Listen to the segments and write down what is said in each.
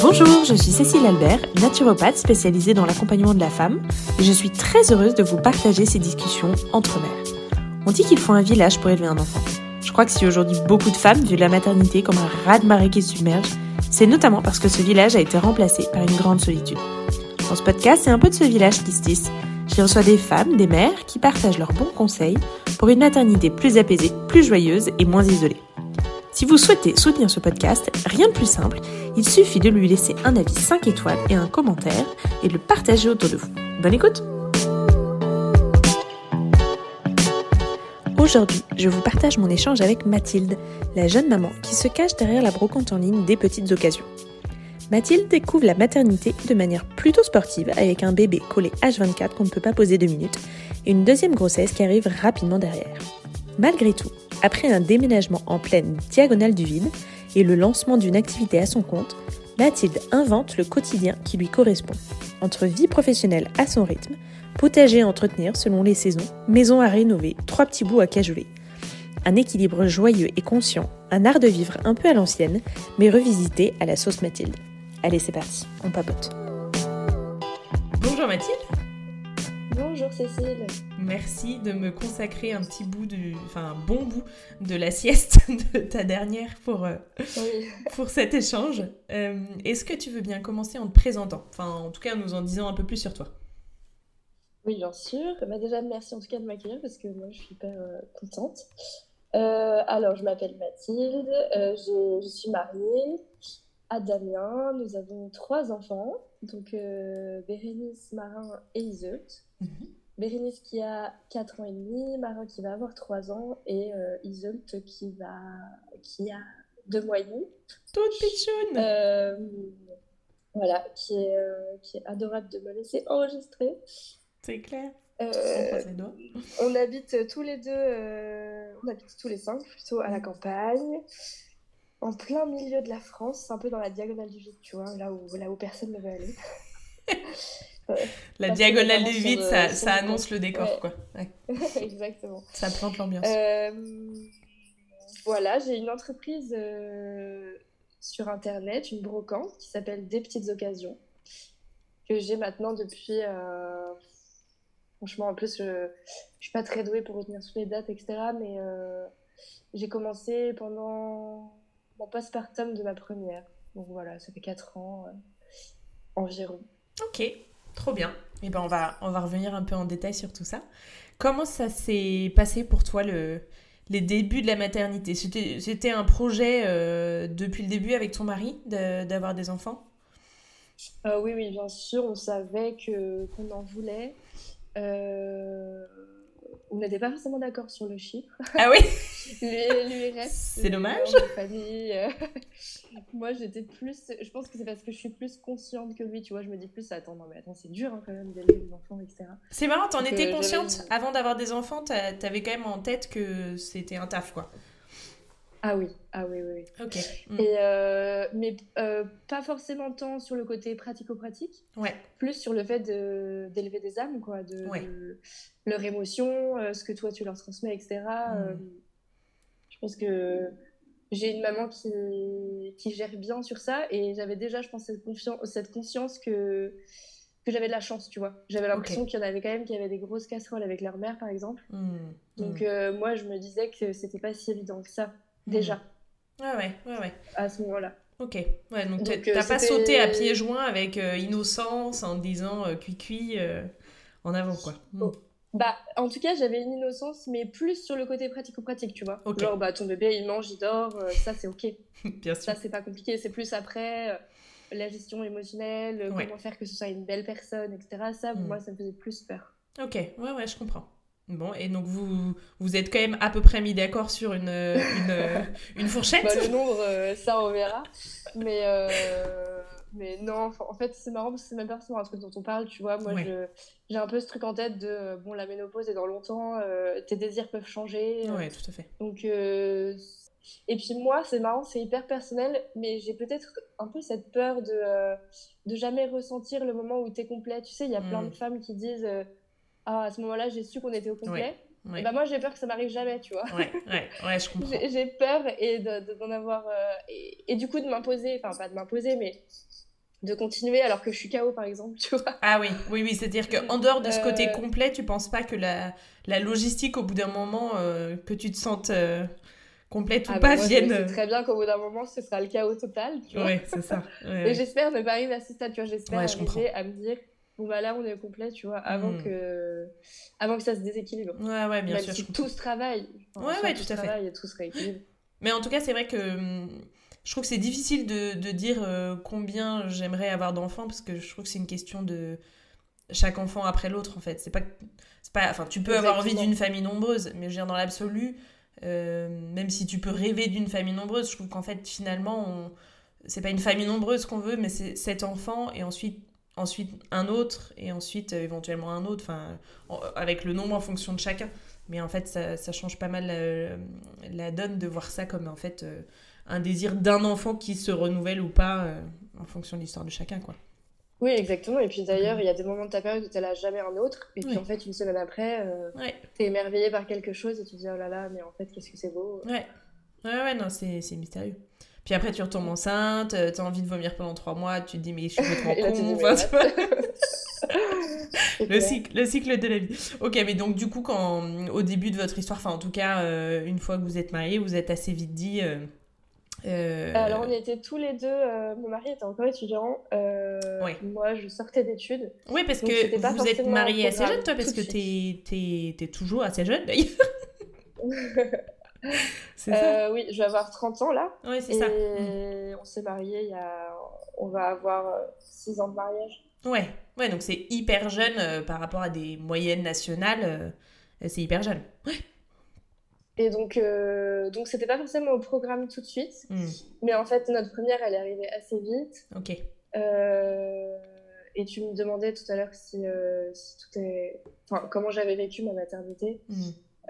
Bonjour, je suis Cécile Albert, naturopathe spécialisée dans l'accompagnement de la femme, et je suis très heureuse de vous partager ces discussions entre mères. On dit qu'il faut un village pour élever un enfant. Je crois que si aujourd'hui beaucoup de femmes vivent la maternité comme un raz-de-marée qui submerge, c'est notamment parce que ce village a été remplacé par une grande solitude. Dans ce podcast, c'est un peu de ce village qui se tisse. J'y reçois des femmes, des mères qui partagent leurs bons conseils pour une maternité plus apaisée, plus joyeuse et moins isolée. Si vous souhaitez soutenir ce podcast, rien de plus simple, il suffit de lui laisser un avis 5 étoiles et un commentaire et de le partager autour de vous. Bonne écoute Aujourd'hui, je vous partage mon échange avec Mathilde, la jeune maman qui se cache derrière la brocante en ligne des petites occasions. Mathilde découvre la maternité de manière plutôt sportive avec un bébé collé H24 qu'on ne peut pas poser deux minutes et une deuxième grossesse qui arrive rapidement derrière. Malgré tout, après un déménagement en pleine diagonale du vide et le lancement d'une activité à son compte, Mathilde invente le quotidien qui lui correspond. Entre vie professionnelle à son rythme, potager à entretenir selon les saisons, maison à rénover, trois petits bouts à cajoler. Un équilibre joyeux et conscient, un art de vivre un peu à l'ancienne, mais revisité à la sauce Mathilde. Allez, c'est parti, on papote. Bonjour Mathilde. Bonjour Cécile. Merci de me consacrer un petit bout, de, enfin un bon bout de la sieste de ta dernière pour, euh, pour cet échange. Euh, est-ce que tu veux bien commencer en te présentant? Enfin, en tout cas, en nous en disant un peu plus sur toi. Oui, bien sûr. Bah, déjà, merci en tout cas de m'accueillir parce que moi, je suis hyper euh, contente. alors, je m'appelle Mathilde, je suis mariée à Damien. Nous avons trois enfants, donc Bérénice, Marin et Iseult. Mhm. Bérénice qui a 4 ans et demi, Marin qui va avoir 3 ans et euh, qui, va... qui a 2 mois et demi. Toute pichoune euh, Voilà, qui est, euh, qui est adorable de me laisser enregistrer. C'est clair. Euh, on habite tous les deux, on habite tous les cinq plutôt à la campagne, en plein milieu de la France, un peu dans la diagonale du vide, tu vois, là où, là où personne ne veut aller. La diagonale du vide, ça, ça annonce le décor, quoi. Exactement. Ça plante l'ambiance. Euh, voilà, j'ai une entreprise euh, sur Internet, une brocante, qui s'appelle Des Petites Occasions, que j'ai maintenant depuis... Euh, franchement, en plus, je ne suis pas très douée pour retenir toutes les dates, etc. Mais j'ai commencé pendant mon postpartum de ma première. Donc voilà, ça fait 4 ans environ. Ok, Trop bien. Et eh ben on va, on va revenir un peu en détail sur tout ça. Comment ça s'est passé pour toi le, les débuts de la maternité? C'était un projet euh, depuis le début avec ton mari d'avoir des enfants? Euh, Oui, oui, bien sûr. On savait qu'on en voulait. Euh, on n'était pas forcément d'accord sur le chiffre. Ah oui C'est dommage. Famille. Euh, moi, j'étais plus. Je pense que c'est parce que je suis plus consciente que lui. Tu vois, je me dis plus, attends, non, mais attends, c'est dur hein, quand même d'élever des enfants, etc. C'est marrant, t'en étais consciente avant d'avoir des enfants, t'avais quand même en tête que c'était un taf, quoi. Ah oui, ah oui, oui. Ok. Mm. Et euh, mais euh, pas forcément tant sur le côté pratico-pratique. Ouais. Plus sur le fait d'élever des âmes, quoi, de, leur émotion, euh, ce que toi tu leur transmets, etc. Mm. je pense que j'ai une maman qui, qui gère bien sur ça et j'avais déjà, je pense, cette, cette conscience que que j'avais de la chance, tu vois. J'avais l'impression qu'il y en avait quand même qui avaient des grosses casseroles avec leur mère, par exemple. Mm. Donc moi, je me disais que c'était pas si évident que ça déjà. Hmm. Ouais, ouais, ouais, ouais. À ce moment-là. Ok, ouais, donc, donc t'as euh, pas sauté à pieds joints avec euh, innocence en disant euh, cuit en avant, quoi. Hmm. Oh. Bah, en tout cas, j'avais une innocence, mais plus sur le côté pratico-pratique, tu vois. Genre, bah, ton bébé, il mange, il dort, ça, c'est ok. Bien sûr. Ça, c'est pas compliqué. C'est plus après la gestion émotionnelle, comment faire que ce soit une belle personne, etc. Ça, hmm. moi, ça me faisait plus peur. Ok, ouais, ouais, je comprends. Bon, et donc vous vous êtes quand même à peu près mis d'accord sur une, une, une fourchette bah, Le nombre, euh, ça on verra. Mais, euh, mais non, en fait c'est marrant parce que c'est même pas un truc dont on parle, tu vois. Moi j'ai un peu ce truc en tête de bon, la ménopause est dans longtemps, euh, tes désirs peuvent changer. Ouais, tout à fait. Donc, et puis moi c'est marrant, c'est hyper personnel, mais j'ai peut-être un peu cette peur de, de jamais ressentir le moment où t'es complet. Tu sais, il y a plein de mm. femmes qui disent ah, à ce moment-là, j'ai su qu'on était au complet. Ouais. Et bah moi, j'ai peur que ça m'arrive jamais, tu vois. Ouais, ouais, ouais, je comprends. J'ai peur et de- de- d'en avoir. euh, et, et du coup, de m'imposer, enfin, pas de m'imposer, mais de continuer alors que je suis KO, par exemple, tu vois. Ah oui, oui, oui, c'est-à-dire qu'en dehors de ce côté Euh, complet, tu penses pas que la, la logistique, au bout d'un moment, euh, que tu te sentes complète ou Ah, pas, bah, moi, je sais très bien qu'au bout d'un moment, ce sera le chaos total, tu vois. Ouais, c'est ça. Ouais, Et ouais. j'espère ne pas arriver à ce stade, tu vois. J'espère Ouais, je arriver à me dire, bon, bah là, on est au complet, tu vois, avant, Mm. que... avant que ça se déséquilibre. Ouais, ouais, bien Même sûr. si tout se travaille. Ouais, ouais, tout à fait. et tout se rééquilibre. Mais en tout cas, c'est vrai que je trouve que c'est difficile de, de dire euh, combien j'aimerais avoir d'enfants parce que je trouve que c'est une question de chaque enfant après l'autre en fait. C'est pas, c'est pas, enfin, tu peux avoir envie d'une famille nombreuse, mais je veux dire dans l'absolu, euh, même si tu peux rêver d'une famille nombreuse, je trouve qu'en fait finalement, on... c'est pas une famille nombreuse qu'on veut, mais c'est cet enfant et ensuite ensuite un autre et ensuite euh, éventuellement un autre, enfin en- avec le nombre en fonction de chacun. Mais en fait, ça, ça change pas mal la, la donne de voir ça comme en fait euh, un désir d'un enfant qui se renouvelle ou pas euh, en fonction de l'histoire de chacun, quoi. Oui, exactement. Et puis d'ailleurs, il y a des moments de ta période où tu n'as jamais un autre. Et puis en fait, une semaine après, euh, Ouais, tu es émerveillé par quelque chose et tu te dis, oh là là, mais en fait, qu'est-ce que c'est beau. ouais, ouais, ouais, non, c'est c'est mystérieux. Puis après, tu retombes enceinte, euh, t'as envie de vomir pendant trois mois, tu te dis, mais je suis complètement tu con. enfin, tu Le cycle, le cycle de la vie. Ok, mais donc du coup, quand, au début de votre histoire, enfin en tout cas, euh, une fois que vous êtes mariés, vous êtes assez vite dit... euh, euh, Alors, on était tous les deux. euh, mon mari était encore étudiant. euh, Ouais. Moi, je sortais d'études. Oui, parce Donc, que vous êtes forcément un marié assez jeune, toi, parce que t'es, t'es, t'es toujours assez jeune, d'ailleurs. C'est ça Euh, oui, je vais avoir 30 ans là. Oui, c'est Et ça. Mm. on s'est mariés il y a. On va avoir 6 ans de mariage. Ouais. ouais, donc c'est hyper jeune euh, par rapport à des moyennes nationales. euh, c'est hyper jeune. Et donc, euh, donc c'était pas forcément au programme tout de suite. Hmm, Mais en fait, notre première, elle est arrivée assez vite. Ok. Euh, et tu me demandais tout à l'heure si, euh, si tout est. Enfin, comment j'avais vécu ma maternité.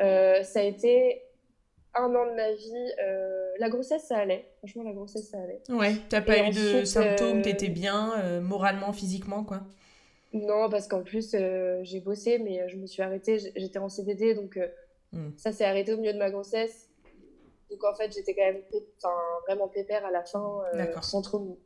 Euh, ça a été un an de ma vie. euh, La grossesse, ça allait. Franchement, la grossesse, ça allait. Ouais, t'as pas Et eu de symptômes, euh, t'étais bien, euh, moralement, physiquement, quoi. Non, parce qu'en plus, j'ai bossé, mais je me suis arrêtée. J'étais en CDD, donc Hmm. ça s'est arrêté au milieu de ma grossesse. Donc en fait, j'étais quand même vraiment pépère à la fin, sans trop.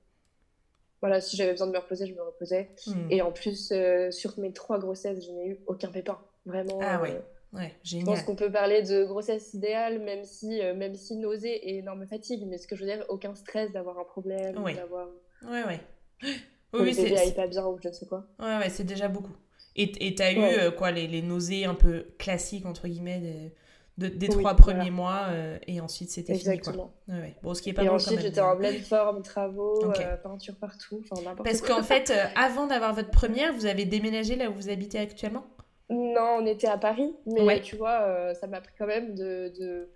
Voilà, si j'avais besoin de me reposer, je me reposais. Hmm. Et en plus, euh, sur mes trois grossesses, je n'ai eu aucun pépin. Vraiment. Ah euh, ouais, Je pense qu'on peut parler de grossesse idéale, même si, euh, même si nausée et énorme fatigue. Mais ce que je veux dire, aucun stress d'avoir un problème, Ouais. d'avoir. Ouais, ouais. que Oui, c'est, pas bien ou je ne sais quoi. ouais, ouais, c'est déjà beaucoup. Et t'as eu, Ouais. euh, quoi, les, les nausées un peu classiques, entre guillemets, des, de- des Oui, trois voilà. premiers mois, euh, et ensuite c'était fini. Exactement. Ouais, ouais. Bon, ce qui est pas Et ensuite, j'étais en pleine forme, travaux, euh, peinture partout, enfin n'importe Parce qu'en fait, euh, avant d'avoir votre première, vous avez déménagé là où vous habitez actuellement? Non, on était à Paris, mais Ouais. tu vois, euh, ça m'a pris quand même de, de,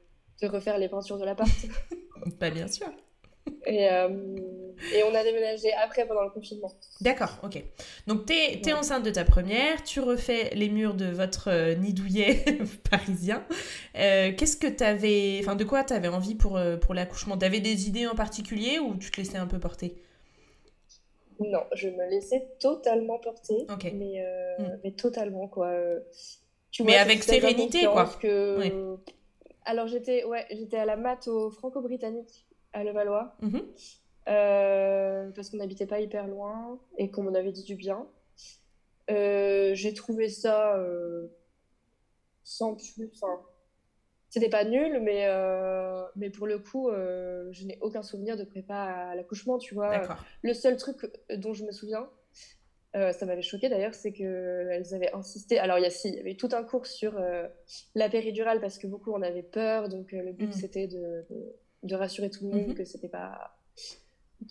de refaire les peintures de l'appart. Pas bien sûr. et, euh, et on a déménagé après pendant le confinement. D'accord, ok. Donc, t'es es Ouais. enceinte de ta première, tu refais les murs de votre euh, nid douillet parisien. Qu'est-ce que t'avais... Enfin, de quoi t'avais envie pour, pour l'accouchement? T'avais des idées en particulier ou tu te laissais un peu porter? Non, je me laissais totalement porter, mais, euh, Mm. mais totalement quoi. Tu Mais vois, avec sérénité, quoi. Que... Alors j'étais ouais, j'étais à la mat au franco-britannique à Levallois. Mhm. Euh, parce qu'on n'habitait pas hyper loin et qu'on m'en avait dit du bien. Euh, j'ai trouvé ça sans plus. Enfin, c'était pas nul, mais, euh, mais pour le coup, euh, je n'ai aucun souvenir de prépa à l'accouchement, tu vois. Le seul truc dont je me souviens, euh, ça m'avait choqué d'ailleurs, c'est qu'elles avaient insisté. Alors, il y, a, si, il y avait tout un cours sur euh, la péridurale parce que beaucoup en avaient peur. Donc, euh, le but Mm. c'était de, de, de rassurer tout le monde Mhm. que c'était pas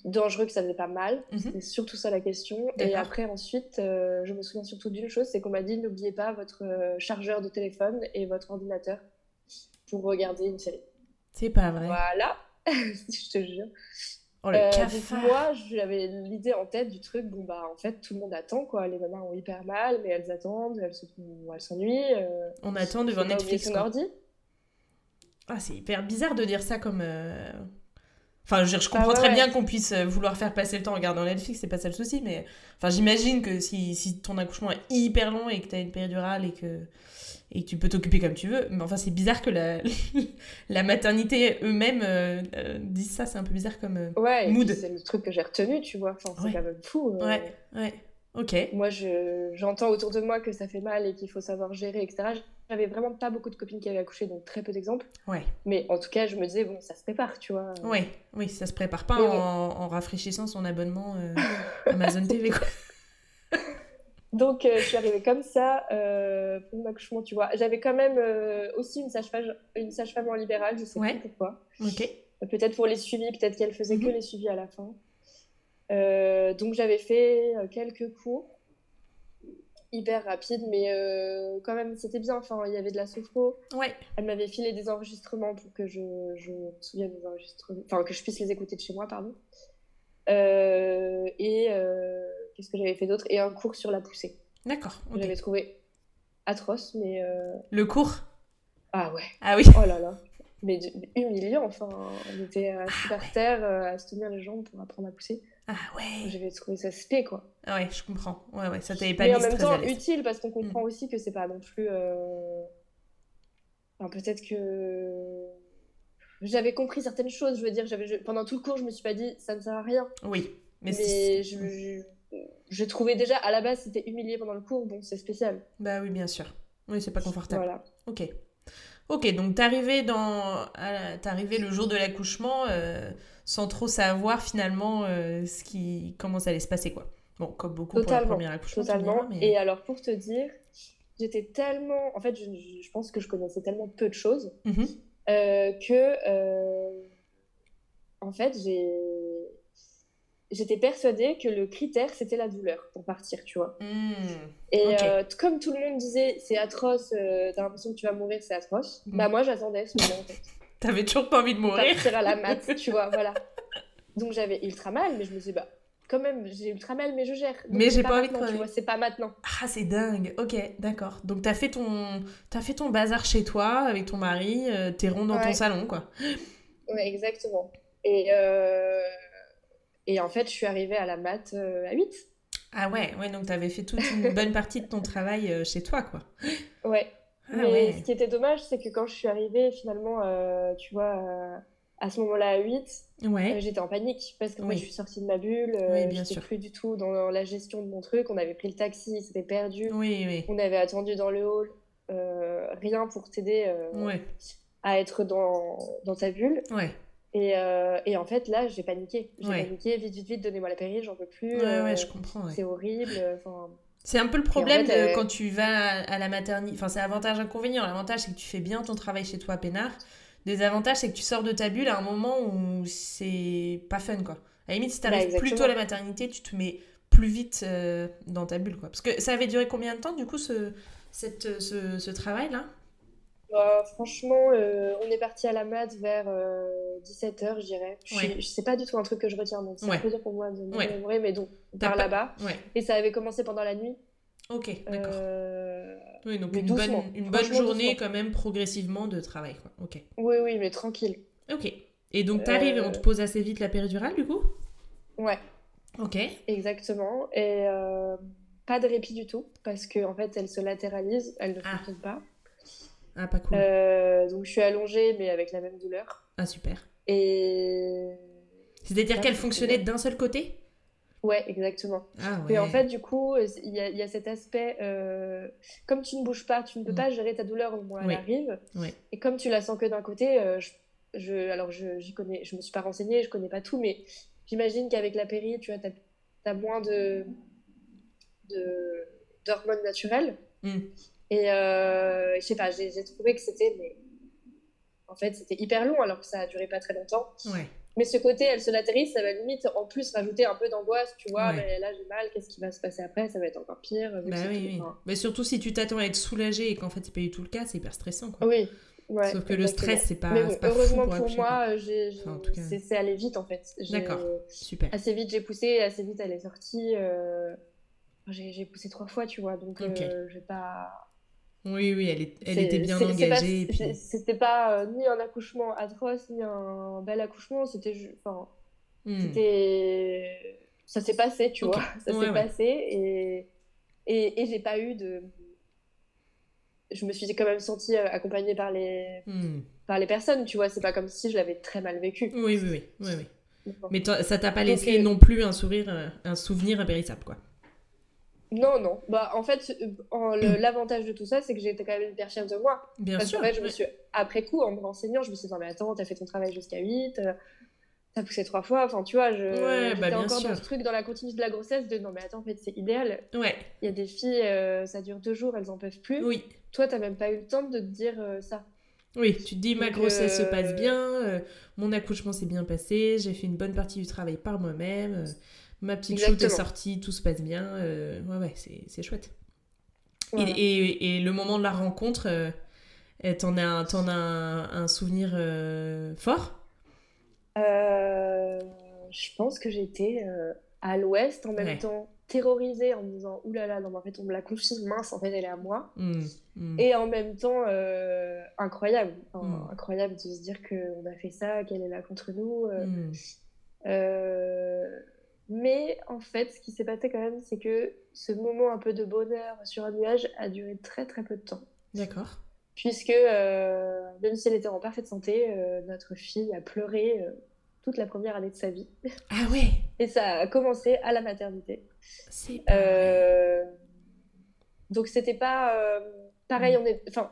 dangereux, que ça faisait pas mal. Mhm. C'était surtout ça la question. Et après, ensuite, euh, je me souviens surtout d'une chose c'est qu'on m'a dit n'oubliez pas votre euh, chargeur de téléphone et votre ordinateur pour regarder une série. C'est pas vrai. Voilà, je te jure. Oh, le Euh, donc moi, j'avais l'idée en tête du truc, bon bah en fait tout le monde attend quoi, les mamans ont hyper mal, mais elles attendent, elles se- elles s'ennuient. Euh, On attend devant Netflix, quoi. ordi. Ah, c'est hyper bizarre de dire ça comme... euh, Enfin, je, je comprends très bien qu'on puisse vouloir faire passer le temps en regardant Netflix, c'est pas ça le souci, mais enfin, j'imagine que si, si ton accouchement est hyper long et que tu as une péridurale et que et tu peux t'occuper comme tu veux. Mais enfin, c'est bizarre que la, la maternité eux-mêmes euh, euh, disent ça, c'est un peu bizarre comme euh, ouais, mood. C'est le truc que j'ai retenu, tu vois. Enfin, c'est quand même fou. Ouais, ouais. Ok. Moi, j'entends autour de moi que ça fait mal et qu'il faut savoir gérer, etc. J'avais vraiment pas beaucoup de copines qui avaient accouché, donc très peu d'exemples. Ouais. Mais en tout cas, je me disais, bon, ça se prépare, tu vois. Ouais, oui, ça se prépare pas en, en, rafraîchissant son abonnement Amazon TV, quoi. Donc, euh, je suis arrivée comme ça euh, pour mon accouchement, tu vois. J'avais quand même euh, aussi une sage-femme une sage en libéral, je sais pas pourquoi. Ok. peut-être pour les suivis, peut-être qu'elle faisait que mhm. les suivis à la fin. donc, j'avais fait quelques cours hyper rapides, mais quand même, c'était bien. Enfin, il y avait de la sophro. Ouais. Elle m'avait filé des enregistrements pour que je, je me souvienne des enregistrements, enfin, que je puisse les écouter de chez moi, pardon. Et qu'est-ce que j'avais fait d'autre? Et un cours sur la poussée. D'accord. J'avais trouvé atroce, mais. Euh, le cours? Ah ouais. Ah oui. Oh là là. Mais humiliant, enfin. On était à ah par terre, euh, à se tenir les jambes pour apprendre à pousser. Ah ouais. J'avais trouvé ça spé, quoi. Ah ouais, je comprends. Ouais, ouais, ça t'avait pas Mais en même temps, utile, parce qu'on comprend mm. aussi que c'est pas non plus. Euh, enfin, peut-être que j'avais compris certaines choses. Je veux dire, j'avais pendant tout le cours, je me suis pas dit ça ne sert à rien. Oui, mais, mais je, j'ai trouvé déjà à la base c'était humilié pendant le cours, bon c'est spécial. Bah oui bien sûr. Oui c'est pas confortable. Voilà. Ok. Ok donc t'es dans arrivé le jour de l'accouchement euh, sans trop savoir finalement euh, ce qui comment ça allait se passer quoi. Bon comme beaucoup pour le premier accouchement. Totalement. Et alors pour te dire j'étais tellement en fait je, pense que je connaissais tellement peu de choses euh, que en fait j'ai j'étais persuadée que le critère c'était la douleur pour partir, tu vois. Hmm, et euh, comme tout le monde disait c'est atroce, euh, t'as l'impression que tu vas mourir, c'est atroce. Hmm. Bah moi j'attendais ce moment en fait. T'avais toujours pas envie de mourir. Partir à la mat, tu vois, voilà. Donc j'avais ultra mal, mais je me suis dit bah quand même j'ai ultra mal, mais je gère. mais j'ai pas, envie de vois, c'est pas maintenant. Ah c'est dingue. Ok, d'accord. Donc t'as fait ton as fait ton bazar chez toi avec ton mari, euh, t'es rond dans ton salon quoi. Ouais exactement. Et et en fait, je suis arrivée à la mat euh, à 8. Ah ouais, ouais donc tu avais fait toute une bonne partie de ton travail euh, chez toi, quoi. Ouais. Ah Mais ce qui était dommage, c'est que quand je suis arrivée, finalement, euh, tu vois, à ce moment-là, à 8, ouais. j'étais en panique parce que moi, je suis sortie de ma bulle. Oui, bien sûr. plus du tout dans la gestion de mon truc. On avait pris le taxi, c'était perdu. Oui, oui. On avait attendu dans le hall. rien pour t'aider à être dans, dans ta bulle. Ouais. Et, euh, et, en fait, là, j'ai paniqué. J'ai paniqué, vite, vite, vite, donnez-moi la péri, j'en peux plus. Je comprends. C'est horrible. C'est un peu le problème euh, quand tu vas à la maternité. Enfin, c'est avantage, inconvénient. L'avantage, c'est que tu fais bien ton travail chez toi, peinard. Des avantages, c'est que tu sors de ta bulle à un moment où c'est pas fun, quoi. À la limite, si t'arrives bah, plus tôt à la maternité, tu te mets plus vite euh, dans ta bulle, quoi. Parce que ça avait duré combien de temps, du coup, ce, cette, ce, ce travail-là? Bah, franchement, euh, on est parti à la mat vers 17h, euh, je dirais. Je, sais pas du tout un truc que je retiens, donc c'est un peu dur pour moi de me mais donc par là-bas. Et ça avait commencé pendant la nuit. Ok, d'accord. Euh, oui, donc une bonne, une bonne journée quand même progressivement de travail. Quoi. Ok. Oui, oui, mais tranquille. Ok. Et donc t'arrives et on te pose assez vite la péridurale du coup? Ouais. Ok. Exactement. Et pas de répit du tout parce qu'en en fait elle se latéralise, elle ne ah. fonctionne pas. Ah, pas cool. Euh, donc je suis allongée, mais avec la même douleur. Ah, super. Et. C'est-à-dire qu'elle fonctionnait d'un seul côté? Ouais, exactement. Ah, ouais. Et en fait, du coup, il y, y, a cet aspect, euh, comme tu ne bouges pas, tu ne peux mm. pas gérer ta douleur au moment où elle arrive. Et comme tu la sens que d'un côté, euh, je, alors je, j'y connais, je me suis pas renseignée, je connais pas tout, mais j'imagine qu'avec la péri, tu as, as moins de, de d'hormones naturelles. Mm. Et euh, je sais pas, j'ai trouvé que c'était. Mais... En fait, c'était hyper long alors que ça a duré pas très longtemps. Ouais. Mais ce côté, elle se latéralise, ça va limite en plus rajouter un peu d'angoisse, tu vois. Mais là, j'ai mal, qu'est-ce qui va se passer après? Ça va être encore pire. Bah oui, oui. Mais surtout si tu t'attends à être soulagée et qu'en fait, c'est pas du tout le cas, c'est hyper stressant. Quoi. Oui. Ouais, Sauf que le stress, c'est pas. Mais heureusement pour, moi, c'est allé vite en fait. D'accord, super. Assez vite, j'ai poussé, assez vite, elle est sortie. Euh... J'ai poussé trois fois, tu vois, donc euh, je vais pas Oui, oui, elle, elle était bien engagée. C'était pas, ni un accouchement atroce, ni un bel accouchement. C'était. Enfin, hmm. c'était. Ça s'est passé, tu vois. Ça s'est passé et, et, et j'ai pas eu de. Je me suis quand même sentie accompagnée par les, hmm. par les personnes, tu vois. C'est pas comme si je l'avais très mal vécu. Oui, oui, oui. oui, oui. Mais ça t'a pas laissé non plus un sourire, euh, un souvenir impérissable, quoi. Non, non. Bah, en fait, euh, l'avantage de tout ça, c'est que j'étais quand même hyper fière de moi. Bien Parce sûr. fait, je me suis, après coup, en me renseignant, je me suis dit, non, mais attends, t'as fait ton travail jusqu'à 8, euh, t'as poussé trois fois. Enfin, tu vois, je, ouais, bah, encore dans ce truc, dans la continuité de la grossesse, de non, mais attends, en fait, c'est idéal. Ouais. Il y a des filles, ça dure deux jours, elles en peuvent plus. Oui. Toi, t'as même pas eu le temps de te dire ça. Oui, tu te dis ma grossesse se passe euh, bien, euh, mon accouchement s'est bien passé, j'ai fait une bonne partie du travail par moi-même, euh, ma petite shoot est sortie, tout se passe bien. ouais, ouais, c'est chouette. Et, et, le moment de la rencontre, t'en as, as un, souvenir fort? Je pense que j'étais à l'ouest en même temps terrorisée en me disant oulala, là là, non, en fait, on me la confie, mince, en fait, elle est à moi. Mmh, mmh. Et en même temps, euh, incroyable. Mmh. Incroyable de se dire qu'on a fait ça, qu'elle est là contre nous. Euh, euh, mais en fait, ce qui s'est passé quand même, c'est que ce moment un peu de bonheur sur un nuage a duré très très peu de temps. D'accord. Puisque, même si elle était en parfaite santé, notre fille a pleuré toute la première année de sa vie. Ah ouais Et ça a commencé à la maternité. C'est euh... Donc c'était pas... Euh, pareil, mm. on est... Enfin,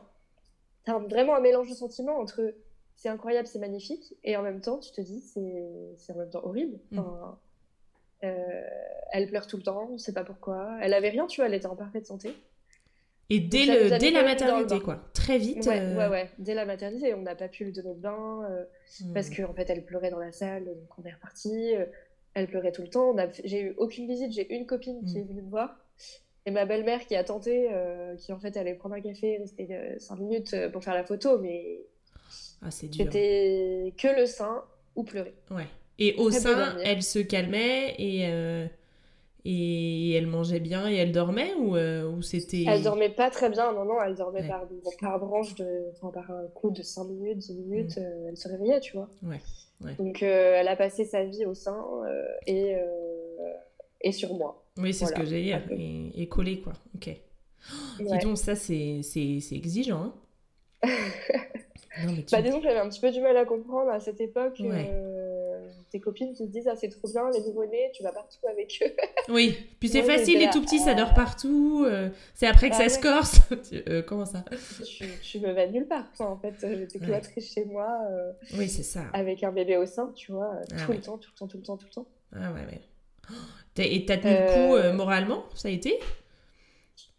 t'as vraiment un mélange de sentiments entre c'est incroyable, c'est magnifique, et en même temps, tu te dis, c'est en même temps horrible. Mm. Enfin, euh, elle pleure tout le temps, on sait pas pourquoi. Elle avait rien, tu vois, elle était en parfaite santé. Et dès, le, dès la maternité, quoi. Très vite. Ouais, euh, ouais, ouais, Dès la maternité, on n'a pas pu lui donner de bain euh, hmm. parce qu'en en fait, elle pleurait dans la salle, donc on est reparti. Euh, elle pleurait tout le temps. J'ai eu aucune visite. J'ai une copine qui hmm. est venue me voir. Et ma belle-mère qui a tenté, qui en fait allait prendre un café, rester 5 minutes pour faire la photo, mais. Ah. C'était que le sein ou pleurer. Ouais. Et au sein, elle se calmait et et elle mangeait bien et elle dormait ou, euh, ou c'était... Elle dormait pas très bien, non, non, elle dormait par, par branche, de, enfin, par un coup de 5 minutes, 10 minutes, mm. euh, elle se réveillait, tu vois. Ouais. Donc euh, elle a passé sa vie au sein et, et sur moi. Oui, c'est ce que j'ai dit, et, et collé quoi, ok. dis donc, ça c'est exigeant. Hein non, mais tu... bah, disons que j'avais un petit peu du mal à comprendre à cette époque tes copines qui te disent ah c'est trop bien les nouveau-nés tu vas partout avec eux. Oui. Puis c'est facile les tout petits ça dort partout euh, c'est après que ah ça se corse. Euh, comment ça? Je, me vais nulle part en fait. J'étais cloîtrée chez moi euh, oui c'est ça. avec un bébé au sein tu vois ah tout le temps tout le temps tout le temps tout le temps. Ah ouais ouais. Et t'as tenu le coup moralement ça a été?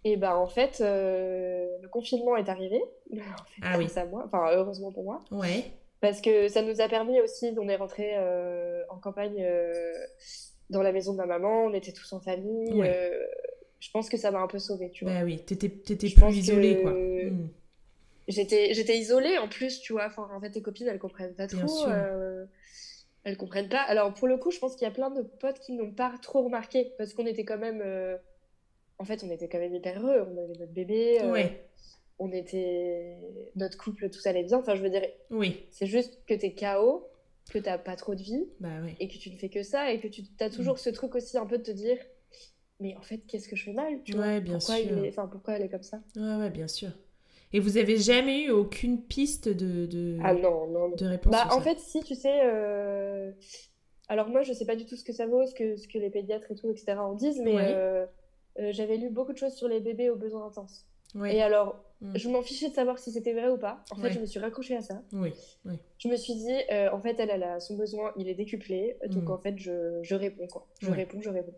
Et ben en fait le confinement est arrivé ah oui. ça moi enfin heureusement pour moi. Ouais parce que ça nous a permis aussi, on est rentré euh, en campagne euh, dans la maison de ma maman, on était tous en famille. Euh, je pense que ça m'a un peu sauvée, tu vois. Bah oui, t'étais, étais plus isolée, quoi. Hmm. J'étais, j'étais isolée en plus, tu vois. Enfin, en fait, tes copines, elles comprennent pas trop. elles comprennent pas. Alors, pour le coup, je pense qu'il y a plein de potes qui n'ont pas trop remarqué parce qu'on était quand même. En fait, on était quand même hyper heureux. On avait notre bébé. Ouais on était notre couple tout allait bien. Enfin je veux dire oui. c'est juste que t'es KO que t'as pas trop de vie bah, et que tu ne fais que ça et que tu as toujours ce truc aussi un peu de te dire mais en fait qu'est-ce que je fais mal tu vois? Bien pourquoi sûr. Il est... enfin pourquoi elle est comme ça? Ouais ouais bien sûr. Et vous avez jamais eu aucune piste de, de... ah non non, de réponse bah en fait si tu sais euh, alors moi je sais pas du tout ce que ça vaut ce que ce que les pédiatres et tout etc en disent mais euh, euh, j'avais lu beaucoup de choses sur les bébés aux besoins intenses et alors, mm. je m'en fichais de savoir si c'était vrai ou pas. En fait, je me suis raccrochée à ça. Oui. Je me suis dit, euh, en fait, elle, elle a son besoin, il est décuplé. Donc, mm. en fait, je, je, réponds, quoi. Je réponds, je réponds.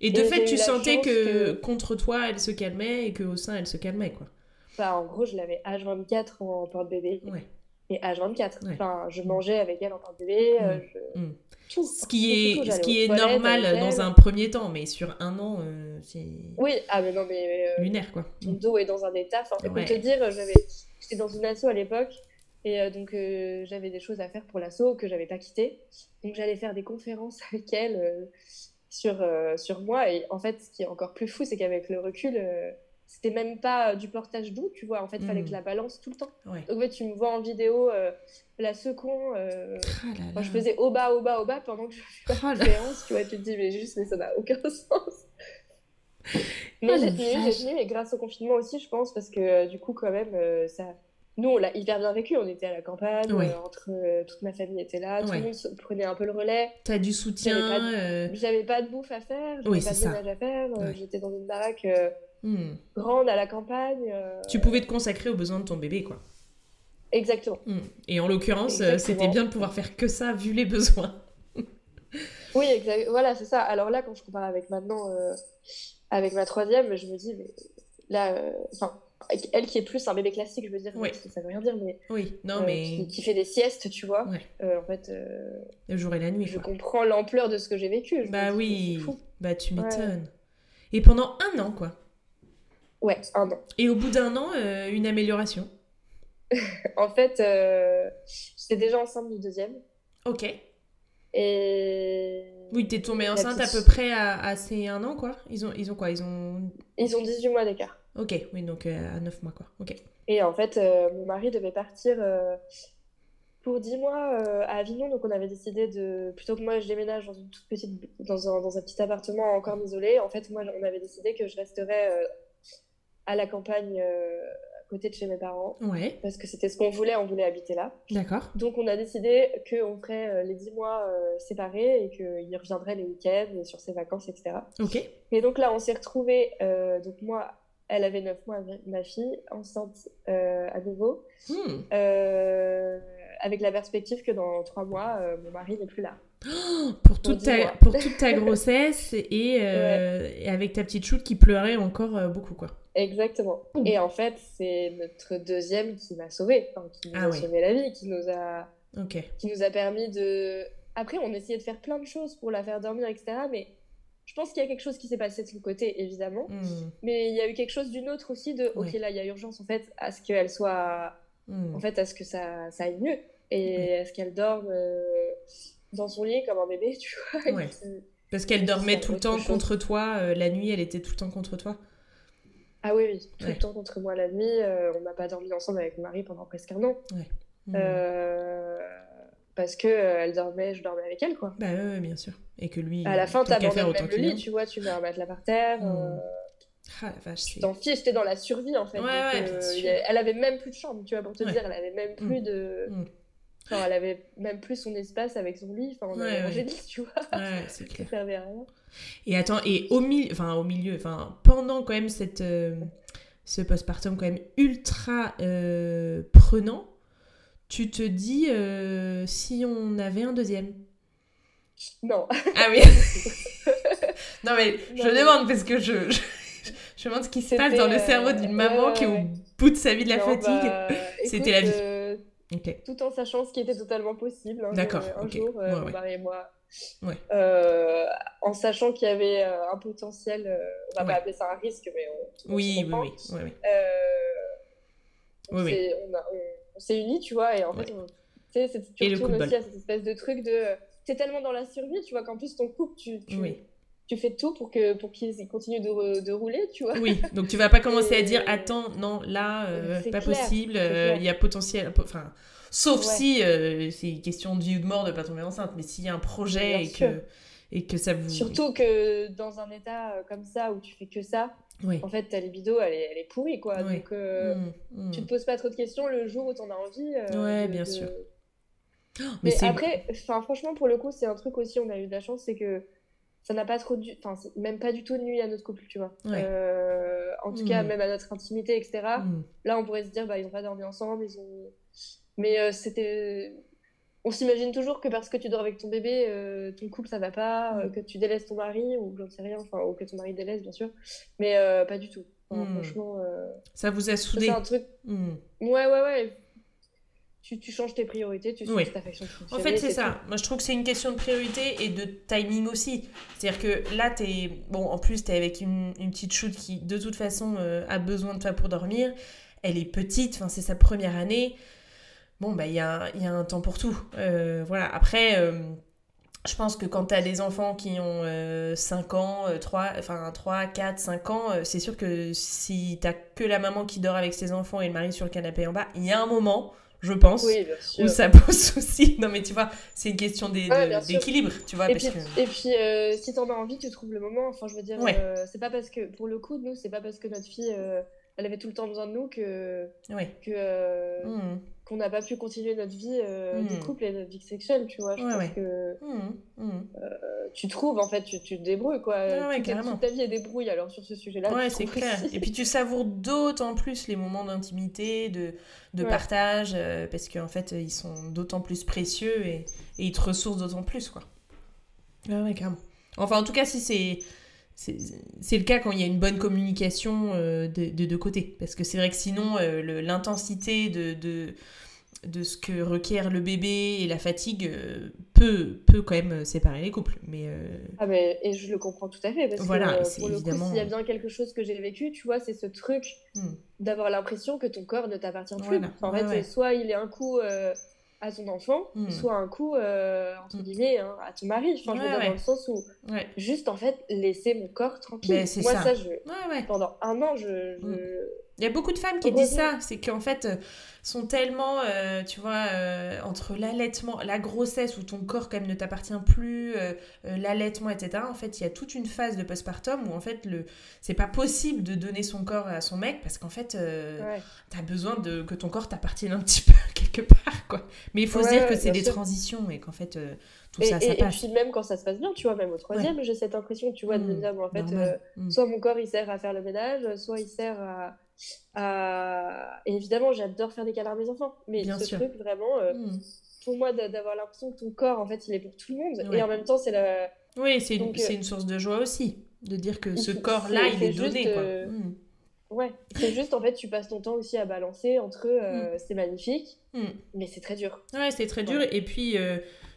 Et de fait, tu sentais que, contre toi, elle se calmait et qu'au sein, elle se calmait, quoi. Bah, en gros, je l'avais H24 en porte-bébé. Et H24. Enfin, je mangeais avec elle en porte-bébé. Euh, mm ce qui est, ce qui est normal dans un premier temps, mais sur un an, euh, c'est. Oui, ah, mais non, mais. Euh, lunaire, quoi. Ton dos est dans un état. Enfin, pour te dire, j'étais dans une asso à l'époque, et euh, donc j'avais des choses à faire pour l'asso que j'avais pas quitté. Donc j'allais faire des conférences avec elle sur, sur moi, et en fait, ce qui est encore plus fou, c'est qu'avec le recul, c'était même pas du portage doux, tu vois. En fait, il fallait que je la balance tout le temps. Ouais. Donc, en fait, tu me vois en vidéo, euh, la second, euh, là quand je faisais au bas, au bas, au bas pendant que je fais Oh la séance, tu vois, tu te dis, mais juste, mais ça n'a aucun sens. Mais Oh j'ai tenu, j'ai tenu, et grâce au confinement aussi, je pense, parce que euh, du coup, quand même, euh, ça. Nous, on l'a hyper bien vécu, on était à la campagne, Ouais. euh, entre euh, toute ma famille était là, tout Ouais. le monde prenait un peu le relais. T'as du soutien. J'avais pas euh, J'avais pas de bouffe à faire, j'avais Oui, pas de ménage à faire, euh, j'étais dans une baraque hmm. grande à la campagne. euh, Tu pouvais te consacrer aux besoins de ton bébé, quoi. Exactement. Hmm. Et en l'occurrence, euh, c'était bien de pouvoir faire que ça vu les besoins. Oui, exact. Voilà, c'est ça. Alors là, quand je compare avec maintenant, euh, avec ma troisième, je me dis, mais là, euh, enfin, elle qui est plus un bébé classique, je veux dire, Oui. ça veut rien dire, mais, Oui, non, mais qui, qui fait des siestes, tu vois. Ouais. En fait, le jour et la nuit, je quoi. comprends l'ampleur de ce que j'ai vécu. Je Bah dis, oui, bah tu Ouais. m'étonnes. Et pendant un an, quoi. Ouais, un an. Et au bout d'un an, euh, une amélioration. En fait, euh, j'étais déjà enceinte du deuxième. Ok. Et Oui, t'es tombée enceinte à peu près à, à ces un an, quoi. Ils ont, ils ont quoi? Ils ont... ils ont 18 mois d'écart. Ok, oui, donc euh, à 9 mois, quoi. Ok. Et en fait, mon mari devait partir pour 10 mois euh, à Avignon. Donc, on avait décidé de. Plutôt que moi, je déménage dans une toute petite, dans un, dans un petit appartement encore isolé. En fait, moi, on avait décidé que je resterais euh, à la campagne euh, à côté de chez mes parents. Ouais, Parce que c'était ce qu'on voulait, on voulait habiter là. d'accord. Donc, on a décidé qu'on ferait euh, les 10 mois euh, séparés et qu'il reviendrait les week-ends et sur ses vacances, etc. Ok. Et donc là, on s'est retrouvés. donc, moi, elle avait 9 mois, ma fille, enceinte euh, à nouveau. Hmm. Euh, avec la perspective que dans trois mois, euh, mon mari n'est plus là. Pour, toute dix ta, mois. pour toute ta grossesse et, et avec ta petite choute qui pleurait encore beaucoup, quoi. Exactement. Et en fait, c'est notre deuxième qui m'a sauvée, enfin, qui nous Ah a ouais. sauvé la vie, qui nous a, qui nous a permis de. Après, on essayait de faire plein de choses pour la faire dormir, etc. Mais je pense qu'il y a quelque chose qui s'est passé de son côté, évidemment. Hmm. Mais il y a eu quelque chose d'une autre aussi de, ok, là, il y a urgence en fait à ce qu'elle soit, Hmm. en fait, à ce que ça, ça aille mieux et à ce qu'elle dorme euh, dans son lit comme un bébé, tu vois. et Ouais. qui- Parce qu'elle dormait tout le temps chose. contre toi. euh, la nuit, elle était tout le temps contre toi? Ah oui, oui, tout Ouais. le temps contre moi la nuit. euh, on n'a pas dormi ensemble avec mon mari pendant presque un an. Euh, parce que euh, elle dormait, je dormais avec elle, quoi. Bah ouais, bien sûr. Et que lui, À la fin, t'abandonnes autant même le lit, tu vois, tu mets un matelas par terre. Mm. euh, Ah la vache, c'est... t'en fiches, t'es dans la survie, en fait. Ouais, donc, Elle avait même plus de chambre, tu vois, pour te dire, elle avait même plus de... Enfin, elle avait même plus son espace avec son lit. Enfin, on Ouais, avait ouais. le lit, tu vois. Ouais, c'est Ça clair. servait à rien. Et attends, et au milieu, enfin au milieu, enfin pendant quand même cette, euh, ce postpartum quand même ultra euh, prenant, tu te dis euh, si on avait un deuxième? Non. Ah oui. non mais je Non, mais- demande parce que je, je, je demande ce qui se passe dans le euh, cerveau d'une maman ouais, qui est ouais. au bout de sa vie de la Non, fatigue. bah, C'était la vie. Euh, Ok. tout en sachant ce qui était totalement possible. hein, D'accord, euh, Un ok. jour, euh, Ouais, ouais. mari et moi, Ouais. euh, en sachant qu'il y avait euh, un potentiel, euh, on va pas appeler ça un risque, mais on, Oui, oui, oui, oui, on Oui, s'est- unis, tu vois, et en fait, on- tu Et retournes aussi à cette espèce de truc de. T'es tellement dans la survie, tu vois, qu'en plus, ton couple, tu, tu, Oui. Tu fais tout pour que pour qu'il continue de, rouler, tu vois. Oui, donc tu vas pas commencer à dire attends, non, là, euh, C'est pas clair, possible, euh, il y a potentiel. Enfin, sauf Ouais. si euh, c'est question de vie ou de mort de pas tomber enceinte, mais s'il y a un projet Bien et sûr. que, et que ça vous. Surtout que dans un état euh, comme ça où tu fais que ça, Oui. en fait, ta libido, elle est, elle est pourrie, quoi. Ouais. Donc, euh, Mm, mm. tu te poses pas trop de questions le jour où t'en as envie. euh, Ouais, de- bien de- sûr. Mais, Mais, c'est. après, franchement, pour le coup, c'est un truc aussi, on a eu de la chance, c'est que ça n'a pas trop dû, enfin, même pas du tout nuit à notre couple, tu vois. Ouais. Euh, en tout cas, Mm. même à notre intimité, etc. Mm. Là, on pourrait se dire, bah, ils ont pas dormi ensemble, ils ont. Mais euh, c'était. On s'imagine toujours que parce que tu dors avec ton bébé, euh, ton couple ça va pas, Mm. euh, que tu délaisses ton mari, ou j'en sais rien, enfin, ou que ton mari délaisse, bien sûr. Mais pas du tout. Enfin. Franchement, Ça vous a soudé. c'est un truc. Ouais, ouais, ouais. Tu, tu changes tes priorités, tu Oui. ta façon de En fait, c'est ça. Moi, je trouve que c'est une question de priorité et de timing aussi. C'est-à-dire que là, t'es. Bon, en plus, t'es avec une, une petite shoot qui, de toute façon, euh, a besoin de toi pour dormir. Elle est petite, enfin, c'est sa première année. Bon, bah, il y a, y a un temps pour tout. Euh, voilà. Après, euh, je pense que quand tu as des enfants qui ont 5 ans, 3, enfin 3, 4, 5 ans, c'est sûr que si tu que la maman qui dort avec ses enfants et le mari sur le canapé en bas, il y a un moment je pense, où ça pose souci. Non, mais tu vois, c'est une question d'équilibre, tu vois. Et puis, et puis euh, si t'en as envie, tu trouves le moment. Enfin, je veux dire, euh, c'est pas parce que, pour le coup, nous, c'est pas parce que notre fille, euh, elle avait tout le temps besoin de nous que. que mmh qu'on n'a pas pu continuer notre vie euh, de hmm. couple et notre vie sexuelle, tu vois. Je pense que hmm, hmm. Euh, tu trouves, en fait, tu, tu te débrouilles, quoi. Ouais, toute, ta vie est débrouille, alors sur ce sujet-là. Ouais, c'est clair. Et puis tu savoures d'autant plus les moments d'intimité, de, de partage, euh, parce qu'en fait, ils sont d'autant plus précieux et, et, ils te ressourcent d'autant plus, quoi. Ouais, ouais, carrément. Enfin, en tout cas, si c'est c'est le cas quand il y a une bonne communication euh, de, deux côtés. Parce que c'est vrai que sinon, euh, l'intensité de, de, de, ce que requiert le bébé et la fatigue euh, peut, peut quand même séparer les couples. Mais, Ah mais, et je le comprends tout à fait. Parce voilà, que pour le coup, s'il y a bien quelque chose que j'ai vécu, tu vois, c'est ce truc hmm. d'avoir l'impression que ton corps ne t'appartient plus. En fait, soit il est un coup à ton enfant, hmm. soit un coup, euh, entre hmm. guillemets, hein, à ton mari. Enfin, je veux dire, dans le sens où, juste en fait, laisser mon corps tranquille. Ben, Moi, ça, je... pendant un an, je, hmm. Il y a beaucoup de femmes qui disent ça, c'est qu'en fait, euh, sont tellement, euh, tu vois, euh, entre l'allaitement, la grossesse où ton corps quand même ne t'appartient plus, l'allaitement, etc. En fait, il y a toute une phase de postpartum où en fait, le, c'est pas possible de donner son corps à son mec parce qu'en fait, tu as besoin de que ton corps t'appartienne un petit peu quelque part, quoi. Mais il faut se dire que c'est des transitions et qu'en fait, tout ça, ça passe. Et puis même quand ça se passe bien, tu vois, même au troisième, j'ai cette impression, tu vois, de me dire, en fait, mmh. soit mon corps il sert à faire le ménage, soit il sert à euh, et évidemment, j'adore faire des câlins à mes enfants. Mais ce truc, vraiment, euh, hmm. pour moi, d'avoir l'impression que ton corps, en fait, il est pour tout le monde. Et en même temps, c'est la. Oui, c'est une, euh, une, source de joie aussi. De dire que ce corps-là, il est, donné. Quoi. Ouais, c'est juste, en fait, tu passes ton temps aussi à balancer entre hmm. c'est magnifique, mais c'est très dur. Ouais, c'est très dur. Et puis.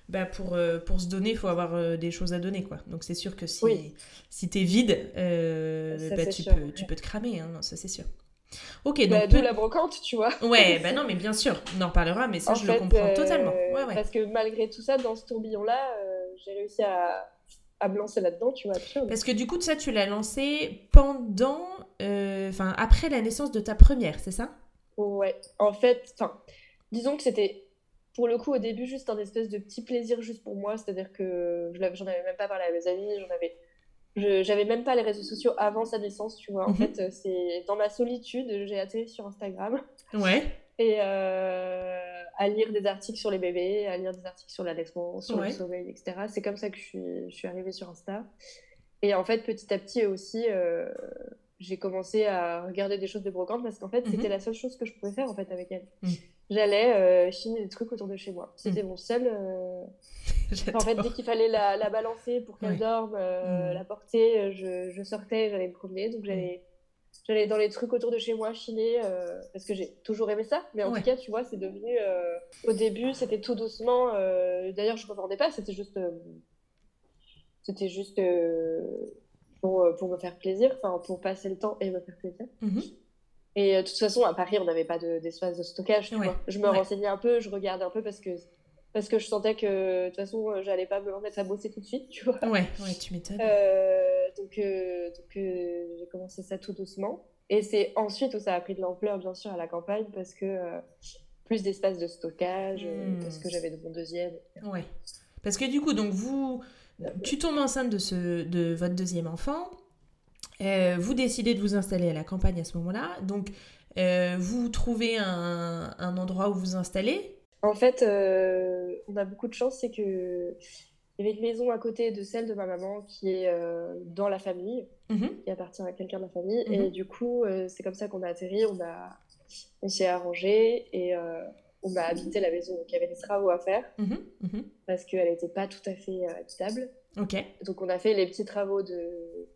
Bah pour, pour se donner, il faut avoir des choses à donner. Quoi. Donc c'est sûr que si, si tu es vide, bah, tu, peux, tu peux te cramer, hein, ça c'est sûr. Ok, bah, donc. la brocante, tu vois. Ouais, bah non, mais bien sûr, on en reparlera, mais ça, je le comprends euh, totalement. Ouais, ouais. Parce que malgré tout ça, dans ce tourbillon-là, euh, j'ai réussi à, à me lancer là-dedans, tu vois. Parce que du coup, ça, tu l'as lancé pendant. Euh, enfin, après la naissance de ta première, c'est ça? Ouais, en fait, enfin, disons que c'était pour le coup au début juste un espèce de petit plaisir juste pour moi, c'est-à-dire que j'en avais même pas parlé à mes amis, j'en avais j'avais même pas les réseaux sociaux avant sa naissance, tu vois. En mhm. fait, euh, c'est dans ma solitude, j'ai atterri sur Instagram. Ouais. Et euh, à lire des articles sur les bébés, à lire des articles sur l'allaitement, sur le sommeil, etc. C'est comme ça que je suis, je suis arrivée sur Insta. Et en fait, petit à petit aussi, euh, j'ai commencé à regarder des choses de brocante parce qu'en fait, c'était mhm. la seule chose que je pouvais faire en fait avec elle. Mhm. J'allais euh, chiner des trucs autour de chez moi. C'était mon seul. en fait, dès qu'il fallait la, la, balancer pour qu'elle dorme, la porter, je, je sortais, j'allais me promener. Donc j'allais j'allais dans les trucs autour de chez moi chiner euh, parce que j'ai toujours aimé ça. Mais en tout cas tu vois c'est devenu euh, au début c'était tout doucement euh, d'ailleurs je ne revendais pas c'était juste c'était juste pour, pour me faire plaisir enfin pour passer le temps et me faire plaisir. Mhm. et de toute façon à Paris on n'avait pas d'espace de, stockage tu vois. Je me renseignais un peu je regardais un peu parce que parce que je sentais que de toute façon j'allais pas me remettre à bosser tout de suite tu vois. Ouais ouais tu m'étonnes donc, euh, donc euh, j'ai commencé ça tout doucement. Et c'est ensuite où ça a pris de l'ampleur bien sûr à la campagne parce que plus d'espace de stockage hmm. parce que j'avais de mon deuxième ouais. Parce que du coup donc vous tu tombes enceinte de ce de votre deuxième enfant. Vous décidez de vous installer à la campagne à ce moment-là. Donc vous trouvez un, un endroit où vous installer. En fait, euh, on a beaucoup de chance, c'est que y avait une maison à côté de celle de ma maman qui est euh, dans la famille, mhm. qui appartient à quelqu'un de la famille. Et mhm. du coup, euh, c'est comme ça qu'on a atterri. On, a, on s'est arrangé et on a habité la maison. Donc il y avait des travaux à faire mhm. parce qu'elle n'était pas tout à fait habitable. Donc on a fait les petits travaux de...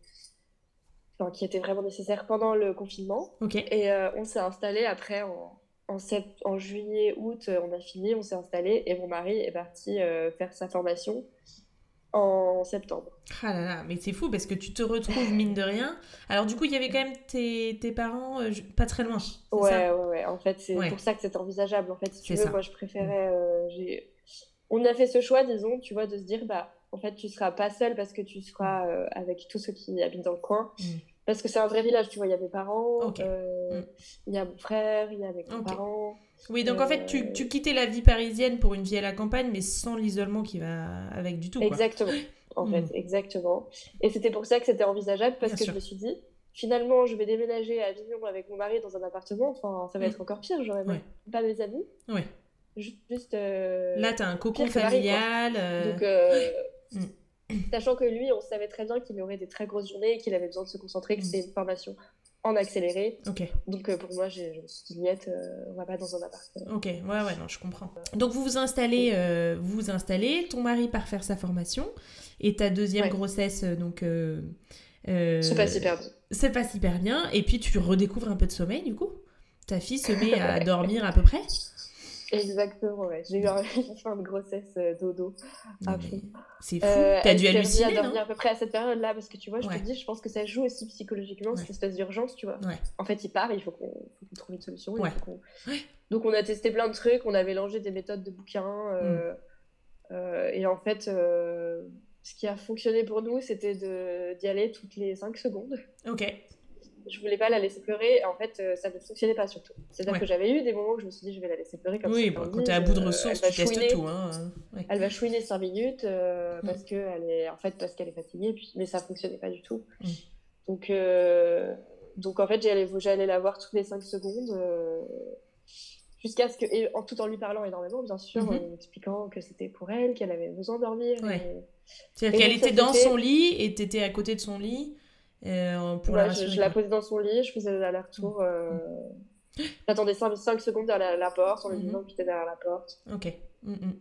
Enfin, qui étaient vraiment nécessaires pendant le confinement. Et on s'est installé après en en, en juillet, août, euh, on a fini, on s'est installé et mon mari est parti euh, faire sa formation en septembre. Ah là là, mais c'est fou parce que tu te retrouves mine de rien. Alors du coup, il y avait quand même tes, tes parents euh, pas très loin. Ouais, ça? ouais, ouais. En fait, c'est pour ça que c'est envisageable. En fait, si tu veux, moi, je préférais. On a fait ce choix, disons, tu vois, de se dire, bah, en fait, tu seras pas seule parce que tu seras euh, avec tous ceux qui habitent dans le coin. Mm. Parce que c'est un vrai village, tu vois, il y a mes parents, euh, mm. il y a mon frère, il y a mes grands-parents. Oui, donc en fait, tu, tu, quittais la vie parisienne pour une vie à la campagne, mais sans l'isolement qui va avec du tout. Quoi. Exactement, en fait, exactement. Et c'était pour ça que c'était envisageable, parce que je me suis dit, finalement, je vais déménager à Avignon avec mon mari dans un appartement, enfin, ça va être encore pire, j'aurais pas mes amis. Ouais. Juste. Euh, Là, t'as un cocon familial. Euh, Donc, euh, mm. sachant que lui, on savait très bien qu'il aurait des très grosses journées et qu'il avait besoin de se concentrer, que c'est une formation en accéléré. Ok. Donc pour moi, je me suis dit, on va pas dans un appartement. Ok, ouais, ouais, non, je comprends. Donc vous vous installez, vous vous installez, ton mari part faire sa formation et ta deuxième grossesse, donc. c'est pas super bien. C'est pas super bien. Et puis tu redécouvres un peu de sommeil du coup? Ta fille se met à dormir à peu près? Exactement, ouais. J'ai eu une fin de grossesse euh, dodo C'est fou, euh, t'as dû halluciner, à dormir à peu près à cette période-là, parce que tu vois, je te dis, je pense que ça joue aussi psychologiquement, cette espèce d'urgence, tu vois. En fait, il part, il faut qu'on trouve une solution. Donc on a testé plein de trucs, on a mélangé des méthodes de bouquins, euh, mm. et en fait, ce qui a fonctionné pour nous, c'était d'y aller toutes les 5 secondes. Ok je voulais pas la laisser pleurer. En fait, euh, ça ne fonctionnait pas surtout. C'est-à-dire que j'avais eu des moments où je me suis dit, je vais la laisser pleurer comme ça. Oui, quand t'es à bout de euh, ressources, tu testes tout. Hein. Elle va chouiner 5 minutes euh, mm. parce qu'elle est, en fait, parce qu'elle est fatiguée. Puis... Mais ça fonctionnait pas du tout. Mm. Donc, donc, en fait, j'allais la voir toutes les 5 secondes. Jusqu'à ce que, et en, tout en lui parlant énormément, bien sûr, mm-hmm. en expliquant que c'était pour elle, qu'elle avait besoin de dormir. C'est-à-dire qu'elle était dans son lit et t'étais à côté de son lit euh, pour la je, la posais dans son lit, je faisais l'aller-retour. Euh... J'attendais 5, 5, secondes derrière la, porte en lui disant mm-hmm. que j'étais derrière la porte. Ok. Mm-hmm.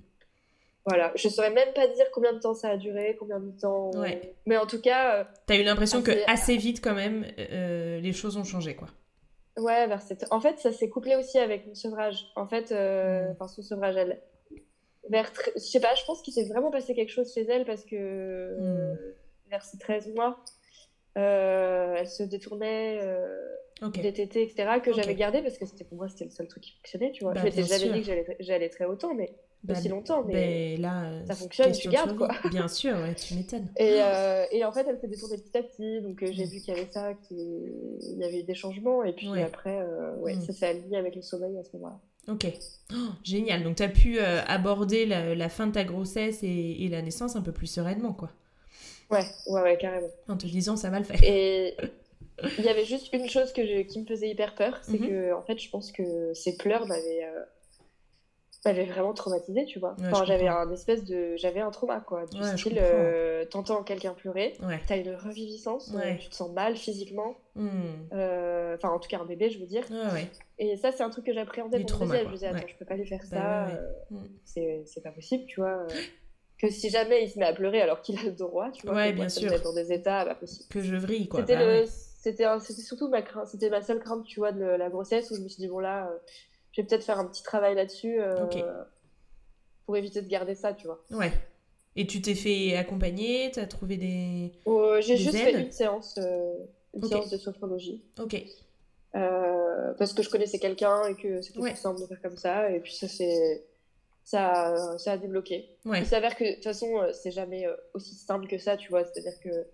Voilà, je saurais même pas dire combien de temps ça a duré, combien de temps. Ouais. Mais en tout cas. Euh, T'as eu l'impression que assez vite, quand même, euh, les choses ont changé, quoi. Ouais, vers cette... en fait, ça s'est couplé aussi avec mon sevrage. En fait, mm. enfin, son sevrage, elle. Vers. Je sais pas, je pense qu'il s'est vraiment passé quelque chose chez elle parce que. Mm. Vers ses 13 mois, euh, elle se détournait euh, des tétés, etc., que j'avais gardé parce que c'était pour moi c'était le seul truc qui fonctionnait, tu vois. Bah, je m'étais jamais dit que j'allais très autant, mais bah, aussi longtemps, mais bah, là, ça fonctionne, tu gardes quoi. Bien sûr, ouais, tu m'étonnes. Et, euh, et, en fait, elle s'est détournée petit à petit, donc euh, j'ai mm. vu qu'il y avait ça, qu'il y avait eu des changements, et puis après, euh, ouais, mm. ça s'est aligné avec le sommeil à ce moment-là. Ok, oh, génial. Donc tu as pu aborder la, la, fin de ta grossesse et, et la naissance un peu plus sereinement, quoi. Ouais, ouais, ouais, carrément. En te disant, ça va le faire. Et il y avait juste une chose que qui me faisait hyper peur, c'est mhm. que, en fait, je pense que ces pleurs m'avaient euh, vraiment traumatisé, tu vois. enfin, j'avais un espèce de. J'avais un trauma, quoi. Du style, euh, t'entends quelqu'un pleurer, t'as une reviviscence, euh, tu te sens mal physiquement. Hmm. Euh, enfin, en tout cas, un bébé, je veux dire. Et ça, c'est un truc que j'appréhendais pour le Je me disais, attends, je peux pas lui faire bah ça, hmm. c'est pas possible, tu vois que si jamais il se met à pleurer alors qu'il a le droit, tu vois, ouais, bien sûr. dans des états, bah, possible. Que je vrille, quoi. C'était, bah c'était, surtout ma crainte, c'était ma seule crainte, tu vois, de la grossesse où je me suis dit, bon là, euh, je vais peut-être faire un petit travail là-dessus euh, pour éviter de garder ça, tu vois. Ouais. Et tu t'es fait accompagner, tu as trouvé des. J'ai juste fait une séance, euh, une séance de sophrologie. Ok. parce que je connaissais quelqu'un et que c'était plus simple de faire comme ça. Et puis ça, c'est ça, ça a débloqué. Il s'avère que de toute façon, euh, c'est jamais euh, aussi simple que ça, tu vois. C'est-à-dire que,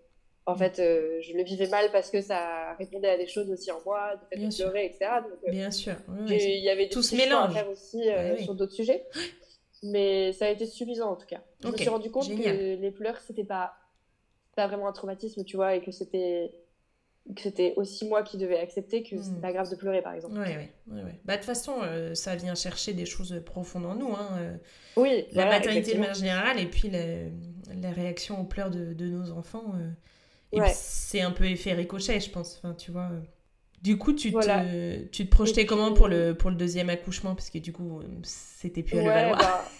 en fait, euh, je le vivais mal parce que ça répondait à des choses aussi en moi, de fait de pleurer, etc. Donc, Bien sûr. il y avait tout ce mélange à faire aussi sur d'autres sujets. Mais ça a été suffisant en tout cas. Je me suis rendu compte que les pleurs, c'était pas, pas vraiment un traumatisme, tu vois, et que c'était que c'était aussi moi qui devais accepter que c'était hmm. pas grave de pleurer, par exemple. Oui, oui. Ouais, Bah, de toute façon, euh, ça vient chercher des choses profondes en nous. Hein. Euh. oui. La maternité de manière générale et puis la, la réaction aux pleurs de, de nos enfants. Euh. Et c'est un peu effet ricochet, je pense. Enfin, tu vois. Du coup, tu, te, tu te projetais comment pour le, pour le deuxième accouchement? Parce que du coup, c'était plus à le bah,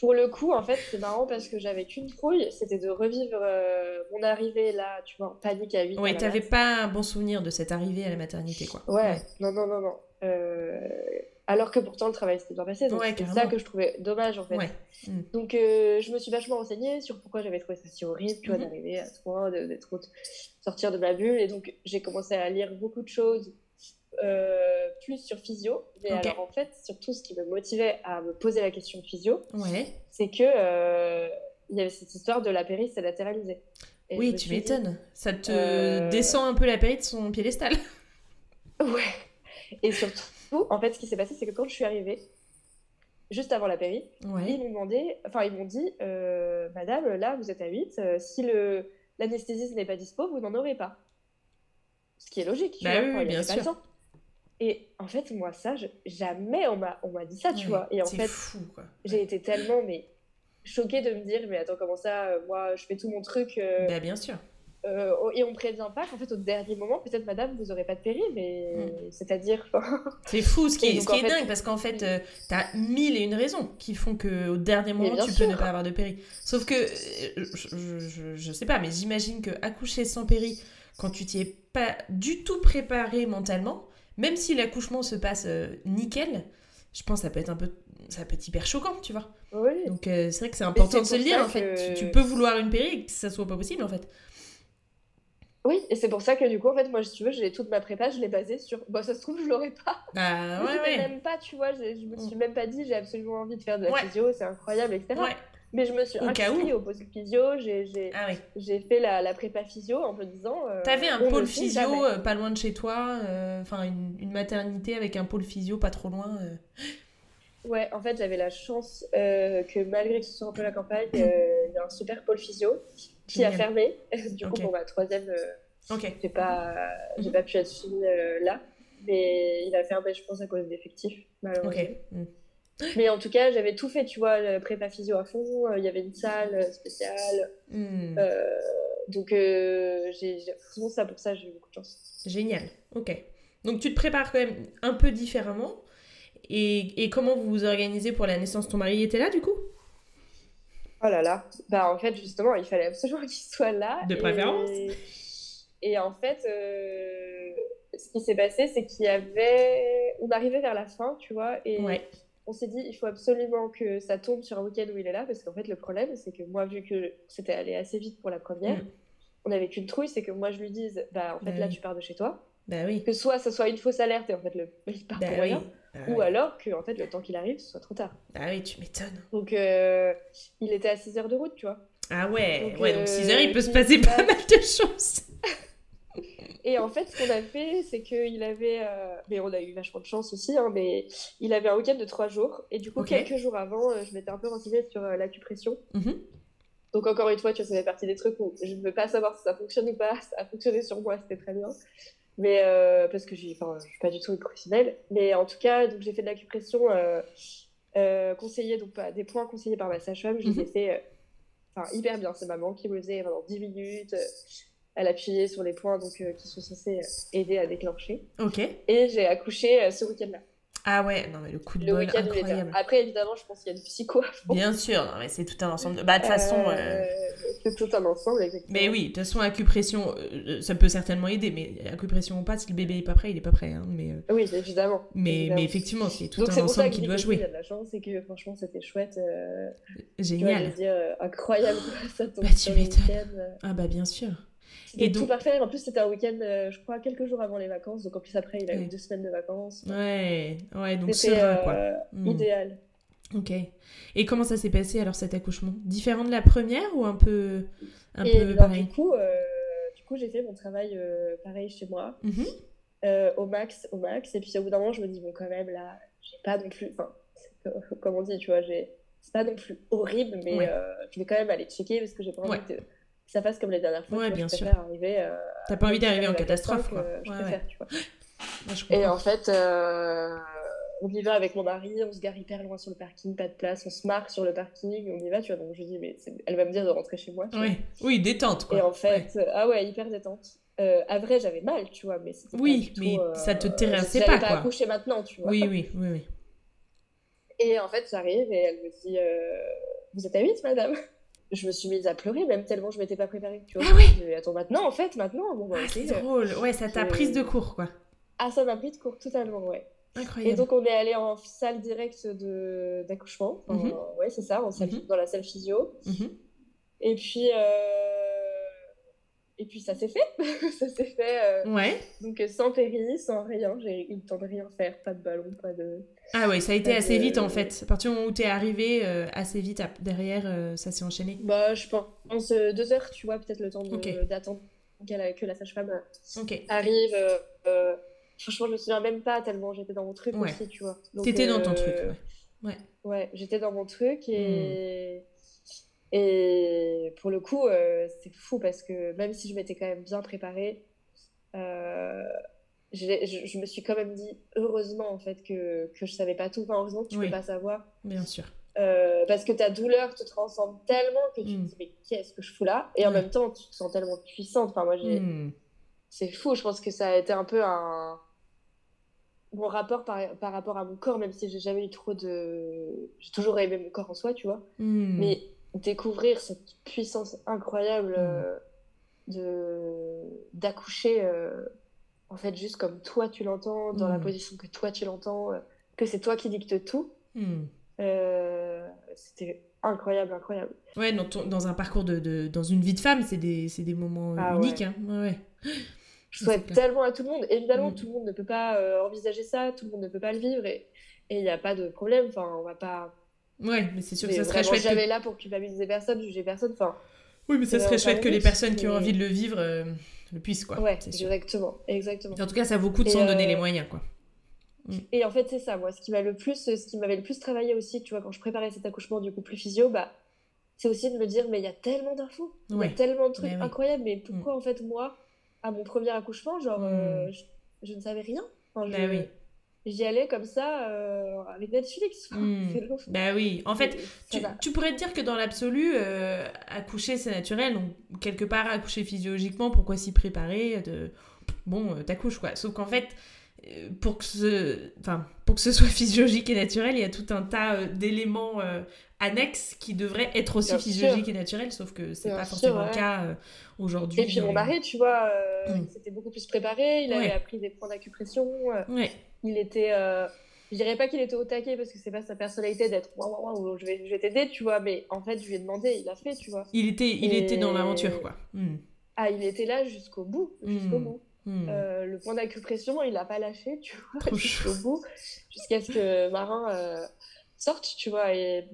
pour le coup, en fait, c'est marrant parce que j'avais qu'une trouille, c'était de revivre euh, mon arrivée là, tu vois, en panique à 8 Oui, t'avais pas un bon souvenir de cette arrivée à la maternité, quoi. Ouais, non, non, non, non. Euh, alors que pourtant le travail s'était bien passé, donc c'est ça que je trouvais dommage en fait. Mm. Donc euh, je me suis vachement renseignée sur pourquoi j'avais trouvé ça si horrible, tu vois, mm-hmm. d'arriver à ce point, d'être sortir de ma bulle, et donc j'ai commencé à lire beaucoup de choses euh, plus sur physio. Mais alors, en fait, surtout, ce qui me motivait à me poser la question de physio, c'est que, euh, il y avait cette histoire de la péri s'est latéralisée. oui, tu m'étonnes. Ça te euh, descend un peu la péri de son piédestal. Ouais. Et surtout, en fait, ce qui s'est passé, c'est que quand je suis arrivée, juste avant la péri, ils m'ont demandé, enfin, ils m'ont dit, Madame, là, vous êtes à 8, euh, si le l'anesthésiste n'est pas dispo, vous n'en aurez pas. Ce qui est logique, bah oui, bien sûr. Et en fait, moi, ça, jamais on m'a, on m'a dit ça, tu vois. Et en fait, j'ai été tellement mais choquée de me dire, mais attends, comment ça, euh, moi, je fais tout mon truc. Euh, bah, bien sûr. Euh, et on prévient pas qu'en fait, au dernier moment, peut-être, madame, vous aurez pas de péri, mais mm. c'est-à-dire. c'est fou, ce qui est, ce qui est dingue, parce qu'en fait, tu as mille et une raisons qui font qu'au dernier moment, tu peux ne pas avoir de péri. Sauf que, je, je, je sais pas, mais j'imagine que accoucher sans péri, quand tu t'y es pas du tout préparé mentalement, même si l'accouchement se passe euh, nickel, je pense que ça peut être un peu ça peut être hyper choquant, tu vois. Oui. Donc euh, c'est vrai que c'est important de se le dire en fait. Tu, peux vouloir une péri et que ça soit pas possible en fait. Oui, et c'est pour ça que du coup, en fait, moi, si tu veux, j'ai toute ma prépa, je l'ai basée sur. Bon, ça se trouve, je l'aurais pas. Bah ouais, ouais. même pas, tu vois, je, me suis mm. même pas dit, j'ai absolument envie de faire de la physio, c'est incroyable, etc. Ouais. Mais je me suis inscrite au pôle physio, j'ai ah fait la, la, prépa physio en me disant. Euh, T'avais un pôle physio euh, pas loin de chez toi, euh, enfin une, une, maternité avec un pôle physio pas trop loin. Euh. Ouais, en fait j'avais la chance que malgré que ce soit un peu la campagne, il y a un super pôle physio qui a fermé. du coup pour ma troisième, okay. j'ai pas, mhm. pas pu être suivie là, mais il a fermé je pense à cause d'effectifs malheureusement. Mhm. Mais en tout cas, j'avais tout fait, tu vois, le prépa physio à fond, euh, il y avait une salle spéciale. Hmm. Euh, donc, euh, j'ai ça pour ça, j'ai eu beaucoup de chance. Génial, ok. Donc, tu te prépares quand même un peu différemment. Et, et comment vous vous organisez pour la naissance Ton mari? Était là, du coup? Oh là là. Bah, en fait, justement, il fallait absolument qu'il soit là. De préférence. Et, en fait, ce qui s'est passé, c'est qu'il y avait. On arrivait vers la fin, tu vois, et. Ouais on s'est dit, il faut absolument que ça tombe sur un week-end où il est là, parce qu'en fait, le problème, c'est que moi, vu que c'était allé assez vite pour la première, mm. on avait qu'une trouille, c'est que moi, je lui dise, bah, en fait, là, tu pars de chez toi. Bah oui. Que soit ça soit une fausse alerte et en fait, le... il part bah pour rien, bah ou alors que, en fait, le temps qu'il arrive, ce soit trop tard. Ah oui, tu m'étonnes. Donc, euh, il était à 6 heures de route, tu vois. Ah ouais, donc, ouais, donc 6 heures, il peut se passer pas mal de choses. Et en fait, ce qu'on a fait, c'est qu'il avait. Euh, mais on a eu vachement de chance aussi, hein, mais il avait un week-end de trois jours. Et du coup, quelques jours avant, euh, je m'étais un peu renseignée sur euh, l'acupression. Mhm. Donc, encore une fois, tu vois, ça fait partie des trucs où je ne veux pas savoir si ça fonctionne ou pas. Ça a fonctionné sur moi, c'était très bien. Mais parce que je ne suis pas du tout une professionnelle. Mais en tout cas, j'ai fait de l'acupression conseillée, donc pas, des points conseillés par ma sage-femme. Je les ai mhm. fait hyper bien. C'est maman qui me le faisait pendant 10 minutes elle appuyait sur les points donc, euh, qui sont censés euh, aider à déclencher. Ok. Et j'ai accouché euh, ce week-end-là. Ah ouais, non mais le coup de le bol incroyable. Après évidemment, je pense qu'il y a du psycho. Bien sûr, non mais c'est tout un ensemble. De... Bah de toute façon. C'est tout un ensemble, exactement. Mais oui, de toute façon, acupression, ça peut certainement aider, mais acupression ou pas, si le bébé est pas prêt, il est pas prêt. Hein, mais, Oui, évidemment. Mais, mais effectivement, c'est tout un ensemble qui doit jouer. Il y a de la chance, c'est que franchement, c'était chouette. Génial. Vois, dire, incroyable, ça tombe bah, tu m'étonnes. Ah bah bien sûr. Et tout parfait. En plus, c'était un week-end, euh, je crois, quelques jours avant les vacances. Donc en plus, après, il a eu deux semaines de vacances. Ouais, ouais, donc quoi. Euh, hmm. Idéal. Ok. Et comment ça s'est passé alors cet accouchement? Différent de la première ou un peu, un peu pareil? Du coup, euh, du coup j'ai fait mon travail pareil chez moi, mhm. au max, au max. Et puis au bout d'un moment, je me dis, bon, quand même, là, j'ai pas non plus. Enfin, comme on dit, tu vois, j'ai. C'est pas non plus horrible, mais je vais quand même aller checker parce que j'ai pas envie de ça fasse comme les dernières fois. Ouais, bien sûr. Arriver, euh, T'as pas envie d'arriver en catastrophe, quoi. je préfère, tu vois. et en fait, euh, on y va avec mon mari, on se gare hyper loin sur le parking, pas de place, on se marque sur le parking, on y va, tu vois. Donc je dis, mais elle va me dire de rentrer chez moi. Oui, oui, détente, quoi. Et en fait, ah ouais, hyper détente. Euh, à vrai, j'avais mal, tu vois, mais Oui, mais ça te terrassait pas, pas quoi. accoucher maintenant, tu vois. Oui, oui, oui, oui. Et en fait, j'arrive et elle me dit, vous êtes à 8, madame? Je me suis mise à pleurer, même tellement je m'étais pas préparée. Tu vois, ah oui Attends, maintenant, en fait, maintenant. Bon, bah, ah, c'est drôle. Ouais, ça t'a prise de cours, quoi. Ah, ça m'a pris de cours, totalement, ouais. Incroyable. Et donc, on est allé en salle directe d'accouchement. Mhm. Ouais, c'est ça, en salle... Mhm. dans la salle physio. Mhm. Et puis, euh... et puis ça s'est fait. ça s'est fait. Euh, ouais. Donc sans péri, sans rien. J'ai eu le temps de rien faire. Pas de ballon, pas de. Ah ouais, ça a été assez vite en fait. À partir du moment où t'es arrivé, euh, assez vite derrière, ça s'est enchaîné. Bah, je pense deux heures, tu vois, peut-être le temps d'attendre que la sage-femme arrive. franchement, je me souviens même pas tellement j'étais dans mon truc aussi, tu vois. T'étais dans ton truc, ouais. Ouais, ouais j'étais dans mon truc et. Hmm. Et pour le coup, euh, c'est fou parce que même si je m'étais quand même bien préparée, euh, je, je, me suis quand même dit heureusement en fait que, que je savais pas tout. Enfin, heureusement que tu peux pas savoir. Bien sûr. Euh, parce que ta douleur te transcende tellement que tu te hmm. dis mais qu'est-ce que je fous là? Et en même temps, tu te sens tellement puissante. Enfin, moi, hmm. c'est fou. Je pense que ça a été un peu un mon rapport par, par rapport à mon corps, même si j'ai jamais eu trop de. J'ai toujours aimé mon corps en soi, tu vois. Mais découvrir cette puissance incroyable mm. euh, de d'accoucher euh, en fait juste comme toi tu l'entends dans la mm. position que toi tu l'entends euh, que c'est toi qui dicte tout mm. c'était incroyable incroyable ouais dans, dans un parcours de, de, dans une vie de femme c'est des, des moments ah uniques ouais. Hein. ouais. je souhaite tellement à tout le monde évidemment tout le monde ne peut pas envisager ça tout le monde ne peut pas le vivre et il n'y a pas de problème enfin on va pas Ouais, mais c'est sûr que ça serait chouette. J'avais là pour culpabiliser personne, juger personne. Enfin, oui, mais ça serait chouette que les personnes qui ont envie de le vivre euh, le puissent, quoi. Ouais, exactement, exactement. En tout cas, ça vaut le coup de s'en donner les euh, moyens, quoi. Mm. Et en fait, c'est ça, moi, ce qui m'a le plus, ce qui m'avait le plus travaillé aussi, tu vois, quand je préparais cet accouchement du coup plus physio, bah, c'est aussi de me dire, mais il y a tellement d'infos, il y a tellement de trucs incroyables, mais pourquoi mm. en fait moi, à mon premier accouchement, genre, mm. euh, je, ne savais rien. Enfin, bah oui j'y allais comme ça euh, avec Netflix. Hmm. Bah oui, en fait, tu, pourrais te dire que dans l'absolu, euh, accoucher c'est naturel, donc quelque part accoucher physiologiquement, pourquoi s'y préparer de... Bon, euh, t'accouches quoi. Sauf qu'en fait, pour que, ce... enfin, pour que ce soit physiologique et naturel, il y a tout un tas d'éléments annexes qui devraient être aussi physiologiques et naturels, sauf que c'est pas forcément le cas aujourd'hui. Et puis mon mari, tu vois, hmm. il s'était beaucoup plus préparé, il avait appris des points d'acupression. Ouais il était. Euh, je dirais pas qu'il était au taquet parce que c'est pas sa personnalité d'être waouh, je vais, je vais t'aider, tu vois, mais en fait, je lui ai demandé, il a fait, tu vois. Il était, il était dans l'aventure, quoi. Hmm. Ah, il était là jusqu'au bout, jusqu'au hmm. bout. Hmm. Euh, le point d'acupression, il a pas lâché, tu vois, jusqu'au bout, jusqu'à ce que Marin euh, sorte, tu vois, et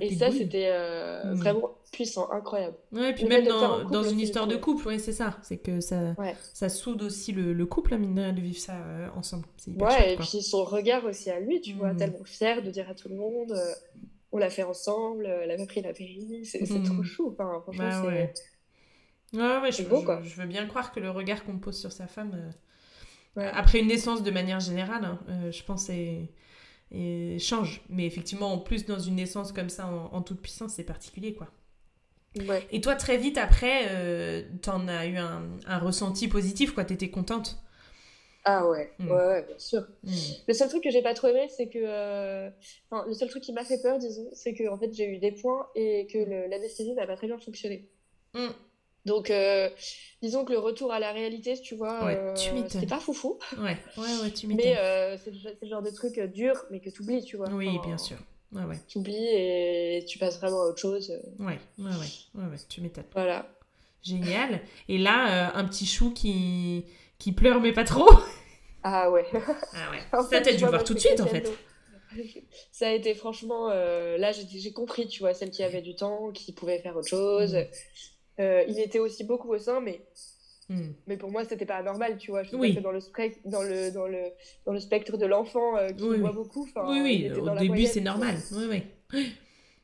et ça, c'était euh, vraiment puissant, incroyable. Ouais, et puis même dans, dans une histoire de couple, ouais, c'est ça. C'est que ça, ça soude aussi le, le couple, à hein, mine de vivre ça euh, ensemble. ouais, et puis son regard aussi à lui, tu vois, hmm. tellement fier de dire à tout le monde euh, on l'a fait ensemble, elle avait pris la péri, c'est trop chou. Enfin, franchement, bah ouais. Ouais, ouais, je, beau, quoi. Je, veux bien croire que le regard qu'on pose sur sa femme, après une naissance de manière générale, hein, je pense, c'est et change. Mais effectivement, en plus, dans une naissance comme ça, en, toute puissance, c'est particulier, quoi. Ouais. Et toi, très vite après, euh, t'en as eu un, un, ressenti positif, quoi. T'étais contente Ah ouais, hmm. ouais, ouais, bien sûr. Hmm. Le seul truc que j'ai pas trop aimé, c'est que... Euh, le seul truc qui m'a fait peur, disons, c'est que en fait, j'ai eu des points et que l'anesthésie n'a pas très bien fonctionné. Hmm. Donc, euh, disons que le retour à la réalité, tu vois, ouais, euh, c'était pas foufou. Ouais, ouais, ouais, tu m'étonnes. Mais euh, c'est le genre de truc dur, mais que tu oublies, tu vois. Oui, bien sûr. Ouais, ouais. Tu oublies et tu passes vraiment à autre chose. Ouais, ouais, ouais, ouais, ouais tu m'étonnes. Voilà. Génial. Et là, un petit chou qui... qui pleure, mais pas trop. Ah ouais. Ah ouais. Ça, t'as dû voir tout de suite, en fait. Ça a été franchement. là, j'ai compris, tu vois, celle qui avait du temps, qui pouvait faire autre chose. Euh, il était aussi beaucoup au sein, mais, hmm. mais pour moi, c'était pas normal, tu vois. Je suis dans le, dans, le, dans, le, dans le spectre de l'enfant euh, qui voit beaucoup. Oui, oui, au début, c'est normal. Oui, oui.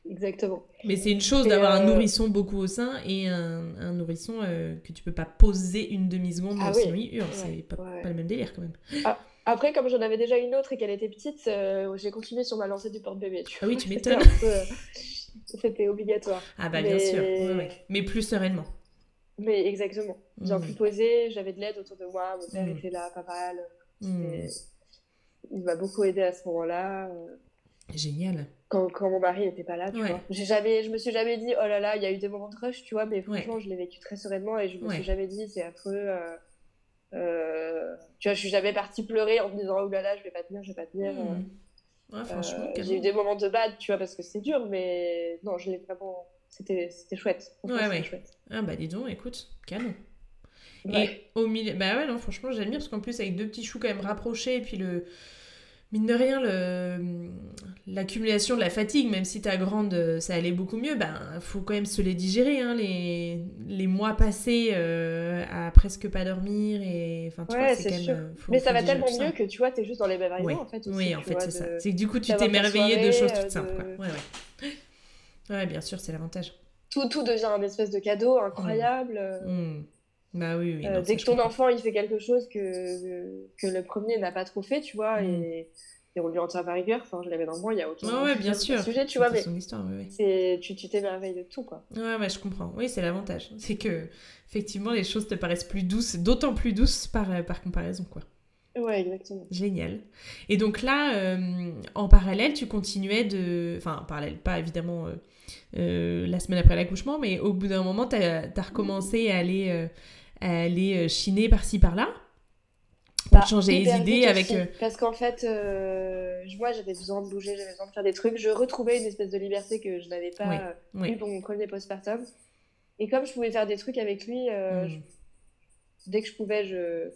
Exactement. Mais c'est une chose d'avoir un euh, nourrisson beaucoup au sein et un, un nourrisson que tu peux pas poser une demi-seconde ah, sinon il hurle. c'est pas, pas, le même délire quand même. Ah, après, comme j'en avais déjà une autre et qu'elle était petite, j'ai continué sur ma lancée du porte-bébé. Ah oui, tu m'étonnes. C'était obligatoire. Ah bah bien sûr, mais plus sereinement. Mais exactement. Bien mm. plus posé, j'avais de l'aide autour de moi, mon père mm. était là, pas mal. Mm. Il m'a beaucoup aidé à ce moment-là. Génial. Quand, quand, mon mari n'était pas là, tu vois. J'ai jamais, je me suis jamais dit, oh là là, il y a eu des moments de rush, tu vois, mais franchement, je l'ai vécu très sereinement et je me suis jamais dit, c'est affreux. Euh, euh, tu vois, je suis jamais partie pleurer en me disant, oh là là, je vais pas tenir, je vais pas tenir. Euh. Ouais, franchement, j'ai eu des moments de bad, tu vois, parce que c'est dur, mais non, je l'ai vraiment c'était chouette. Ouais, ouais. Chouette. Ah bah dis donc, écoute, canon. Et au milieu, bah ouais, non, franchement, j'admire parce qu'en plus, avec deux petits choux quand même rapprochés, et puis le, mine de rien, l'accumulation de la fatigue, même si ta grande, ça allait beaucoup mieux, ben faut quand même se les digérer, hein, les, les mois passés euh, à presque pas dormir et enfin tu vois, c'est quand même. Euh, Mais ça va tellement mieux que tu vois, t'es juste dans les mêmes en fait. oui, en fait, c'est ça. C'est que du coup, tu t'es émerveillé de choses toutes simples. Quoi. Ouais, ouais. ouais, bien sûr, c'est l'avantage. Tout, tout devient un espèce de cadeau incroyable. Mmh. Bah oui, oui. Euh, dès que ton enfant il fait quelque chose que, que le premier n'a pas trop fait, tu vois, mm. et, et, on lui en tient par rigueur, enfin je l'avais dans moi, il y a aucun ouais, bien sûr. sujet, tu vois, mais son histoire, oui, tu t'émerveilles de tout, quoi. Ouais, ouais, je comprends. Oui, c'est l'avantage. C'est que, effectivement, les choses te paraissent plus douces, d'autant plus douces par, euh, par comparaison, quoi. Ouais, exactement. Génial. Et donc là, euh, en parallèle, tu continuais de... Enfin, en parallèle, pas évidemment la semaine après l'accouchement, mais au bout d'un moment, tu as, recommencé à aller aller euh, chiner par-ci par-là pour bah, changer les idées avec. Euh, Parce qu'en fait, euh, moi j'avais besoin de bouger, j'avais besoin de faire des trucs. Je retrouvais une espèce de liberté que je n'avais pas eu pour mon premier postpartum. Et comme je pouvais faire des trucs avec lui, hmm. dès que je pouvais, je,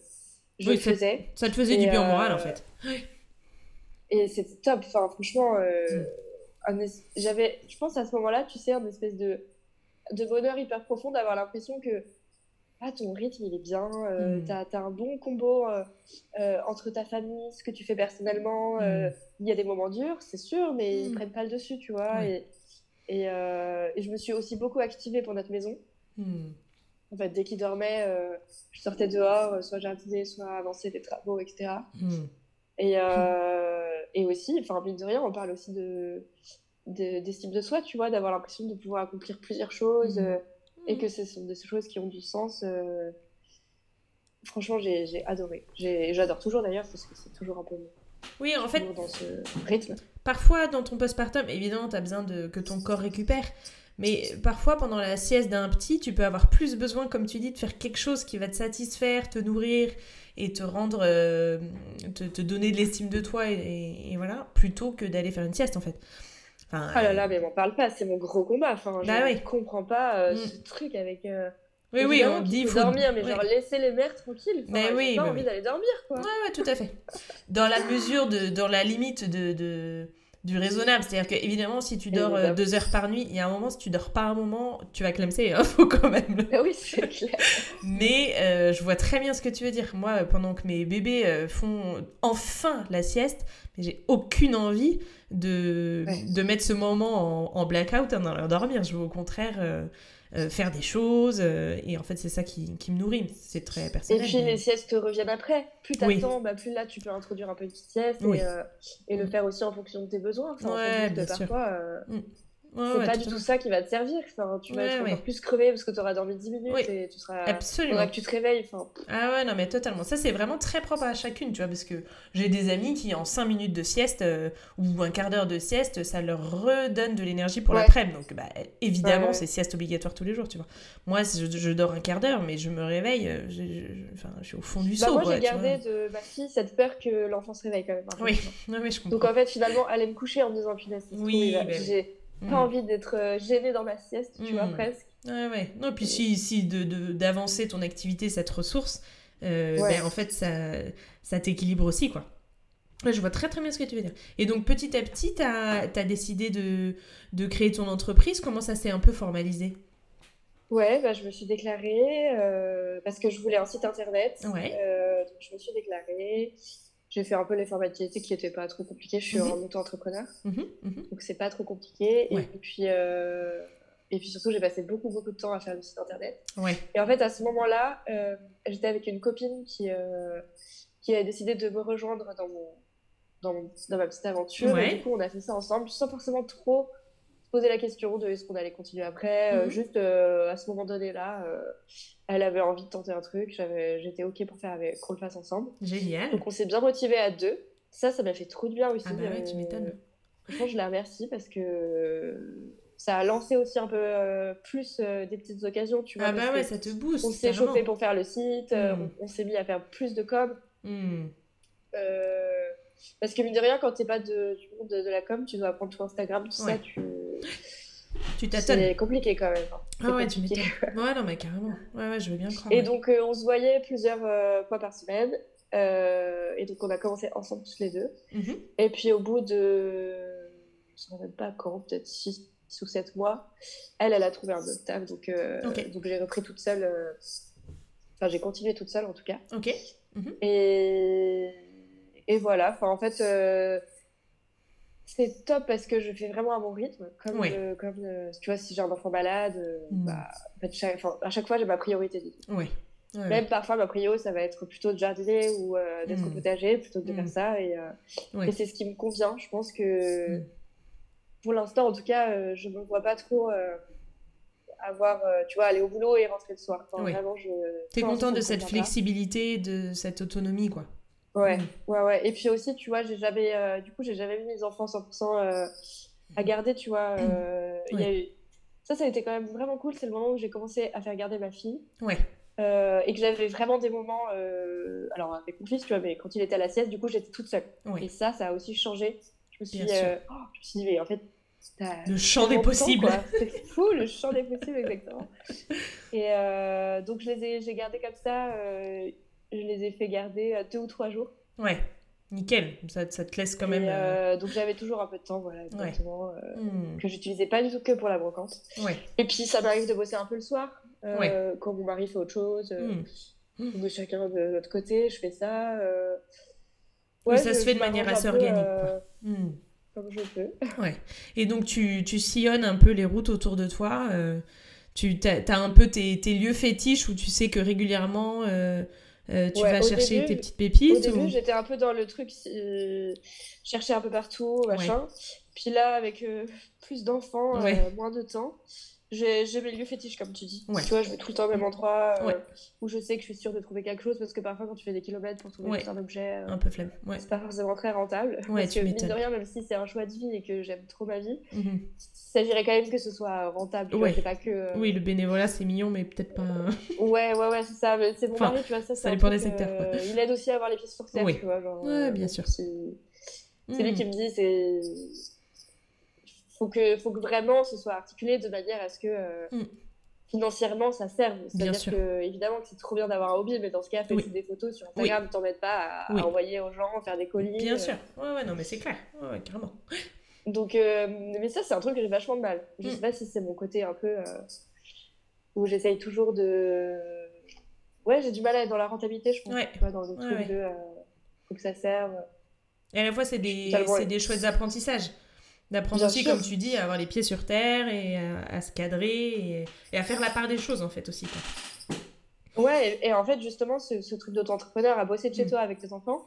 je le faisais. Ça te faisait du bien moral en fait. Et c'était top. Enfin, franchement, hmm. j'avais, je pense à ce moment-là, tu sais, une espèce de, de bonheur hyper profond d'avoir l'impression que ah, ton rythme, il est bien, euh, tu as, un bon combo euh, euh, entre ta famille, ce que tu fais personnellement. Hmm. Il y a des moments durs, c'est sûr, mais ils hmm. prennent pas le dessus, tu vois. Et, et, et, je me suis aussi beaucoup activée pour notre maison. En fait, dès qu'il dormait, je sortais dehors, soit jardiner, soit avancer des travaux, etc. Et, et aussi, enfin, mine de rien, on parle aussi de d'estime de, soi, tu vois, d'avoir l'impression de pouvoir accomplir plusieurs choses et que ce sont des choses qui ont du sens. Euh, franchement, j'ai adoré. J'adore toujours d'ailleurs parce que c'est toujours un peu. Oui, en fait. Dans ce rythme. Parfois, dans ton postpartum, évidemment, tu as besoin de, que ton corps récupère. Mais parfois, pendant la sieste d'un petit, tu peux avoir plus besoin, comme tu dis, de faire quelque chose qui va te satisfaire, te nourrir et te rendre. Euh, te, donner de l'estime de toi, et, et, voilà, plutôt que d'aller faire une sieste, en fait. Enfin, oh là là, mais m'en parle pas, c'est mon gros combat. Enfin, je bah comprends pas euh, mm. ce truc avec. Euh, oui, oui, on dit faut dormir, mais genre laisser les mères tranquilles. mais oui, pas envie d'aller dormir, quoi. Ouais, ouais, tout à fait. Dans la mesure de, dans la limite de, de du raisonnable. C'est-à-dire que évidemment, si tu dors euh, deux heures par nuit, il y a un moment, si tu dors pas un moment, tu vas clamser, hein, faut quand même. Ah oui, c'est clair. Mais je vois très bien ce que tu veux dire. Moi, pendant que mes bébés font enfin la sieste, j'ai aucune envie de, de mettre ce moment en, blackout en allant dormir. Je veux au contraire euh, euh, faire des choses. Euh, et en fait, c'est ça qui, qui, me nourrit. C'est très personnel. Et puis, les siestes reviennent après. Plus t'attends, bah, plus là, tu peux introduire un peu de sieste et, et, le mm. faire aussi en fonction de tes besoins. Enfin, ouais, bien sûr. Parfois, mm c'est pas du tout ça qui va te servir. Enfin, tu vas être encore plus crevé parce que tu auras dormi 10 minutes et tu seras. Absolument. Faudra que tu te réveilles. Enfin... Ah ouais, non, mais totalement. Ça, c'est vraiment très propre à chacune, tu vois, parce que j'ai des amis qui, en 5 minutes de sieste euh, ou un quart d'heure de sieste, ça leur redonne de l'énergie pour l'après-midi. Donc, bah, évidemment, c'est sieste obligatoire tous les jours, tu vois. Moi, je, dors un quart d'heure, mais je me réveille, euh, je, enfin, je suis au fond du bah, Moi, j'ai gardé de ma fille cette peur que l'enfant se réveille quand même. Oui, non, mais je comprends. Donc, en fait, finalement, aller me coucher en me disant, punaise, oui, j'ai pas mm. envie d'être euh, gênée dans ma sieste, tu vois, mm. presque. Ouais, ouais. Non, puis si, si d'avancer de, ton activité, cette ressource, euh, ben, en fait, ça, ça t'équilibre aussi, quoi. je vois très très bien ce que tu veux dire. Et donc petit à petit, tu as, as, décidé de, de, créer ton entreprise. Comment ça s'est un peu formalisé? Ouais, bah, je me suis déclarée euh, parce que je voulais un site internet. Ouais. donc je me suis déclarée j'ai fait un peu les formalités qui n'étaient pas trop compliquées. Je suis mhm. un auto-entrepreneur, mhm, mhm. donc c'est pas trop compliqué. Et puis, euh, et puis surtout, j'ai passé beaucoup beaucoup de temps à faire le site internet. Et en fait, à ce moment-là, euh, j'étais avec une copine qui euh, qui a décidé de me rejoindre dans mon dans, dans ma petite aventure. Et du coup, on a fait ça ensemble, sans forcément trop poser la question de est-ce qu'on allait continuer après. juste à ce moment donné là elle avait envie de tenter un truc, j'étais ok pour faire avec, qu'on le fasse ensemble. Génial. Donc on s'est bien motivés à deux. Ça, ça m'a fait trop de bien aussi. Ah bah ouais, tu euh, m'étonnes. Franchement, je la remercie parce que ça a lancé aussi un peu euh, plus euh, des petites occasions, tu vois. Ah bah ouais, ça te booste. On s'est chauffé pour faire le site, hmm. on, s'est mis à faire plus de com. Hmm. parce que mine de rien, quand t'es pas de, du monde de, la com, tu dois apprendre tout Instagram, tout ça, tu tu t'attends. C'est compliqué quand même. Hein. Ah ouais, tu m'étonnes. Ouais, non, mais carrément. Ouais, ouais, je veux bien croire. Et donc, on se voyait plusieurs fois par semaine. et donc, on a commencé ensemble tous les deux. Mhm. Et puis, au bout de. Je ne sais même pas quand, peut-être 6 ou 7 mois, elle, elle a trouvé un autre taf. Donc, donc j'ai repris toute seule. Enfin, j'ai continué toute seule en tout cas. Ok. Mhm. Et... et voilà. Enfin, en fait c'est top parce que je fais vraiment à mon rythme. Comme, comme euh, tu vois, si j'ai un enfant malade, euh, mm. bah, en fait, chaque, à chaque fois, j'ai ma priorité. Oui. Même parfois, ma priorité, ça va être plutôt de jardiner ou euh, d'être au mm. potager plutôt que de faire mm. ça. Et, et c'est ce qui me convient. Je pense que pour l'instant, en tout cas, je ne me vois pas trop avoir, tu vois, aller au boulot et rentrer le soir. Enfin, Tu es content de cette flexibilité, de cette autonomie, quoi. Ouais, mm. ouais, ouais. Et puis aussi, tu vois, j'ai jamais, euh, du coup, j'ai jamais mis mes enfants 100% euh, à garder, tu vois. Euh, y a eu... Ça, ça a été quand même vraiment cool. C'est le moment où j'ai commencé à faire garder ma fille. Ouais. et que j'avais vraiment des moments, alors avec mon fils, tu vois, mais quand il était à la sieste, du coup, j'étais toute seule. Et ça, ça a aussi changé. Je me suis, oh, je me suis dit, mais en fait, le champ des possibles. C'est fou, le champ des possibles, exactement. Et donc, je les ai, j'ai gardé comme ça je les ai fait garder euh, deux ou trois jours. Ouais, nickel. Ça, ça te laisse quand même. Euh, euh, donc j'avais toujours un peu de temps, voilà, exactement, hmm. que j'utilisais pas du tout que pour la brocante. Ouais. Et puis ça m'arrive de bosser un peu le soir, quand mon mari fait autre chose. De chacun de notre côté, je fais ça. Ouais, ça se fait de manière assez organique. Hmm. Comme je peux. Ouais. Et donc tu, tu sillonnes un peu les routes autour de toi. tu as, un peu tes, tes, lieux fétiches où tu sais que régulièrement euh, tu vas chercher tes petites pépites Au début, j'étais un peu dans le truc, euh, chercher un peu partout, machin. Puis là, avec euh, plus d'enfants, moins de temps, j'ai mes lieux fétiches, comme tu dis. Tu vois, je vais tout le temps au même endroit euh, où je sais que je suis sûre de trouver quelque chose parce que parfois, quand tu fais des kilomètres pour trouver un objet, euh, un peu flemme. C'est pas forcément très rentable. parce que, mine de rien, même si c'est un choix de vie et que j'aime trop ma vie, il mhm. s'agirait quand même que ce soit rentable. Tu pas que, euh, Oui, le bénévolat, c'est mignon, mais peut-être pas. ouais, ouais, ouais, c'est ça. C'est mon mari, tu vois, ça, ça dépend des secteurs. il aide aussi à avoir les pieds sur terre, tu vois. Genre, ouais, bien sûr. C'est lui mhm. qui me dit, c'est faut que, faut que vraiment ce soit articulé de manière à ce que euh, mm. financièrement ça serve. C'est-à-dire que, évidemment, que c'est trop bien d'avoir un hobby, mais dans ce cas, fais des photos sur Instagram, ne t'embête pas à, envoyer aux gens, faire des colis. Bien euh. sûr, ouais, ouais, non, mais c'est clair, ouais, carrément. Donc, euh, mais ça, c'est un truc que j'ai vachement de mal. Je mm. sais pas si c'est mon côté un peu où j'essaye toujours de. Ouais, j'ai du mal à être dans la rentabilité, je pense. Ouais. dans le truc de. faut que ça serve. Et à la fois, c'est des, des chouettes apprentissages. D'apprendre aussi, comme tu dis, à avoir les pieds sur terre et à, se cadrer et, à faire la part des choses, en fait, aussi. Quoi. Ouais, et, en fait, justement, ce, truc d'auto-entrepreneur, à bosser de chez mm. toi avec tes enfants,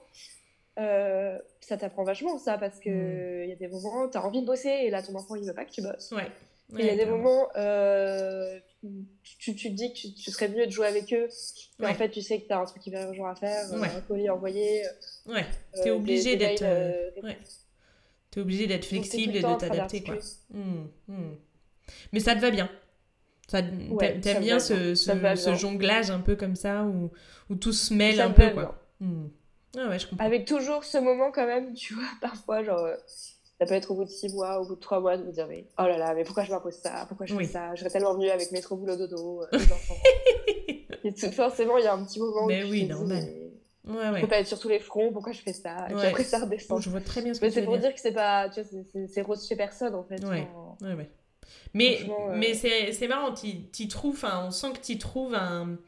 euh, ça t'apprend vachement, ça, parce qu'il il mm. y a des moments, tu as envie de bosser et là, ton enfant, il veut pas que tu bosses. Ouais. il y a des moments, euh, tu, tu, te dis que tu, serais mieux de jouer avec eux, mais en fait, tu sais que tu as un truc hyper urgent à faire, un colis envoyé. Ouais, tu es obligé d'être. Tu es obligé d'être flexible et de t'adapter. quoi. Hmm, hmm. Mais ça te va bien. Ça, t'aimes bien ce, ce, jonglage un peu comme ça où, où tout se mêle un peu. Quoi. Hmm. Ah ouais, je comprends. Avec toujours ce moment quand même, tu vois, parfois, genre, euh, ça peut être au bout de 6 mois, au bout de 3 mois, de me dire, mais oh là là, mais pourquoi je m'impose ça? Pourquoi je fais ça? Je serais tellement venue avec mes trop boulot dodo, euh, les enfants. et tout, forcément, il y a un petit moment mais oui, normal. Ouais, ouais. Pas être sur tous les fronts, pourquoi je fais ça? Et puis après, ça redescend. je vois très bien ce que Mais c'est pour dire que c'est pas, tu vois, c'est rose chez personne en fait. Ouais, ouais, ouais. Mais, mais c'est marrant, tu trouves, on sent que tu trouves un.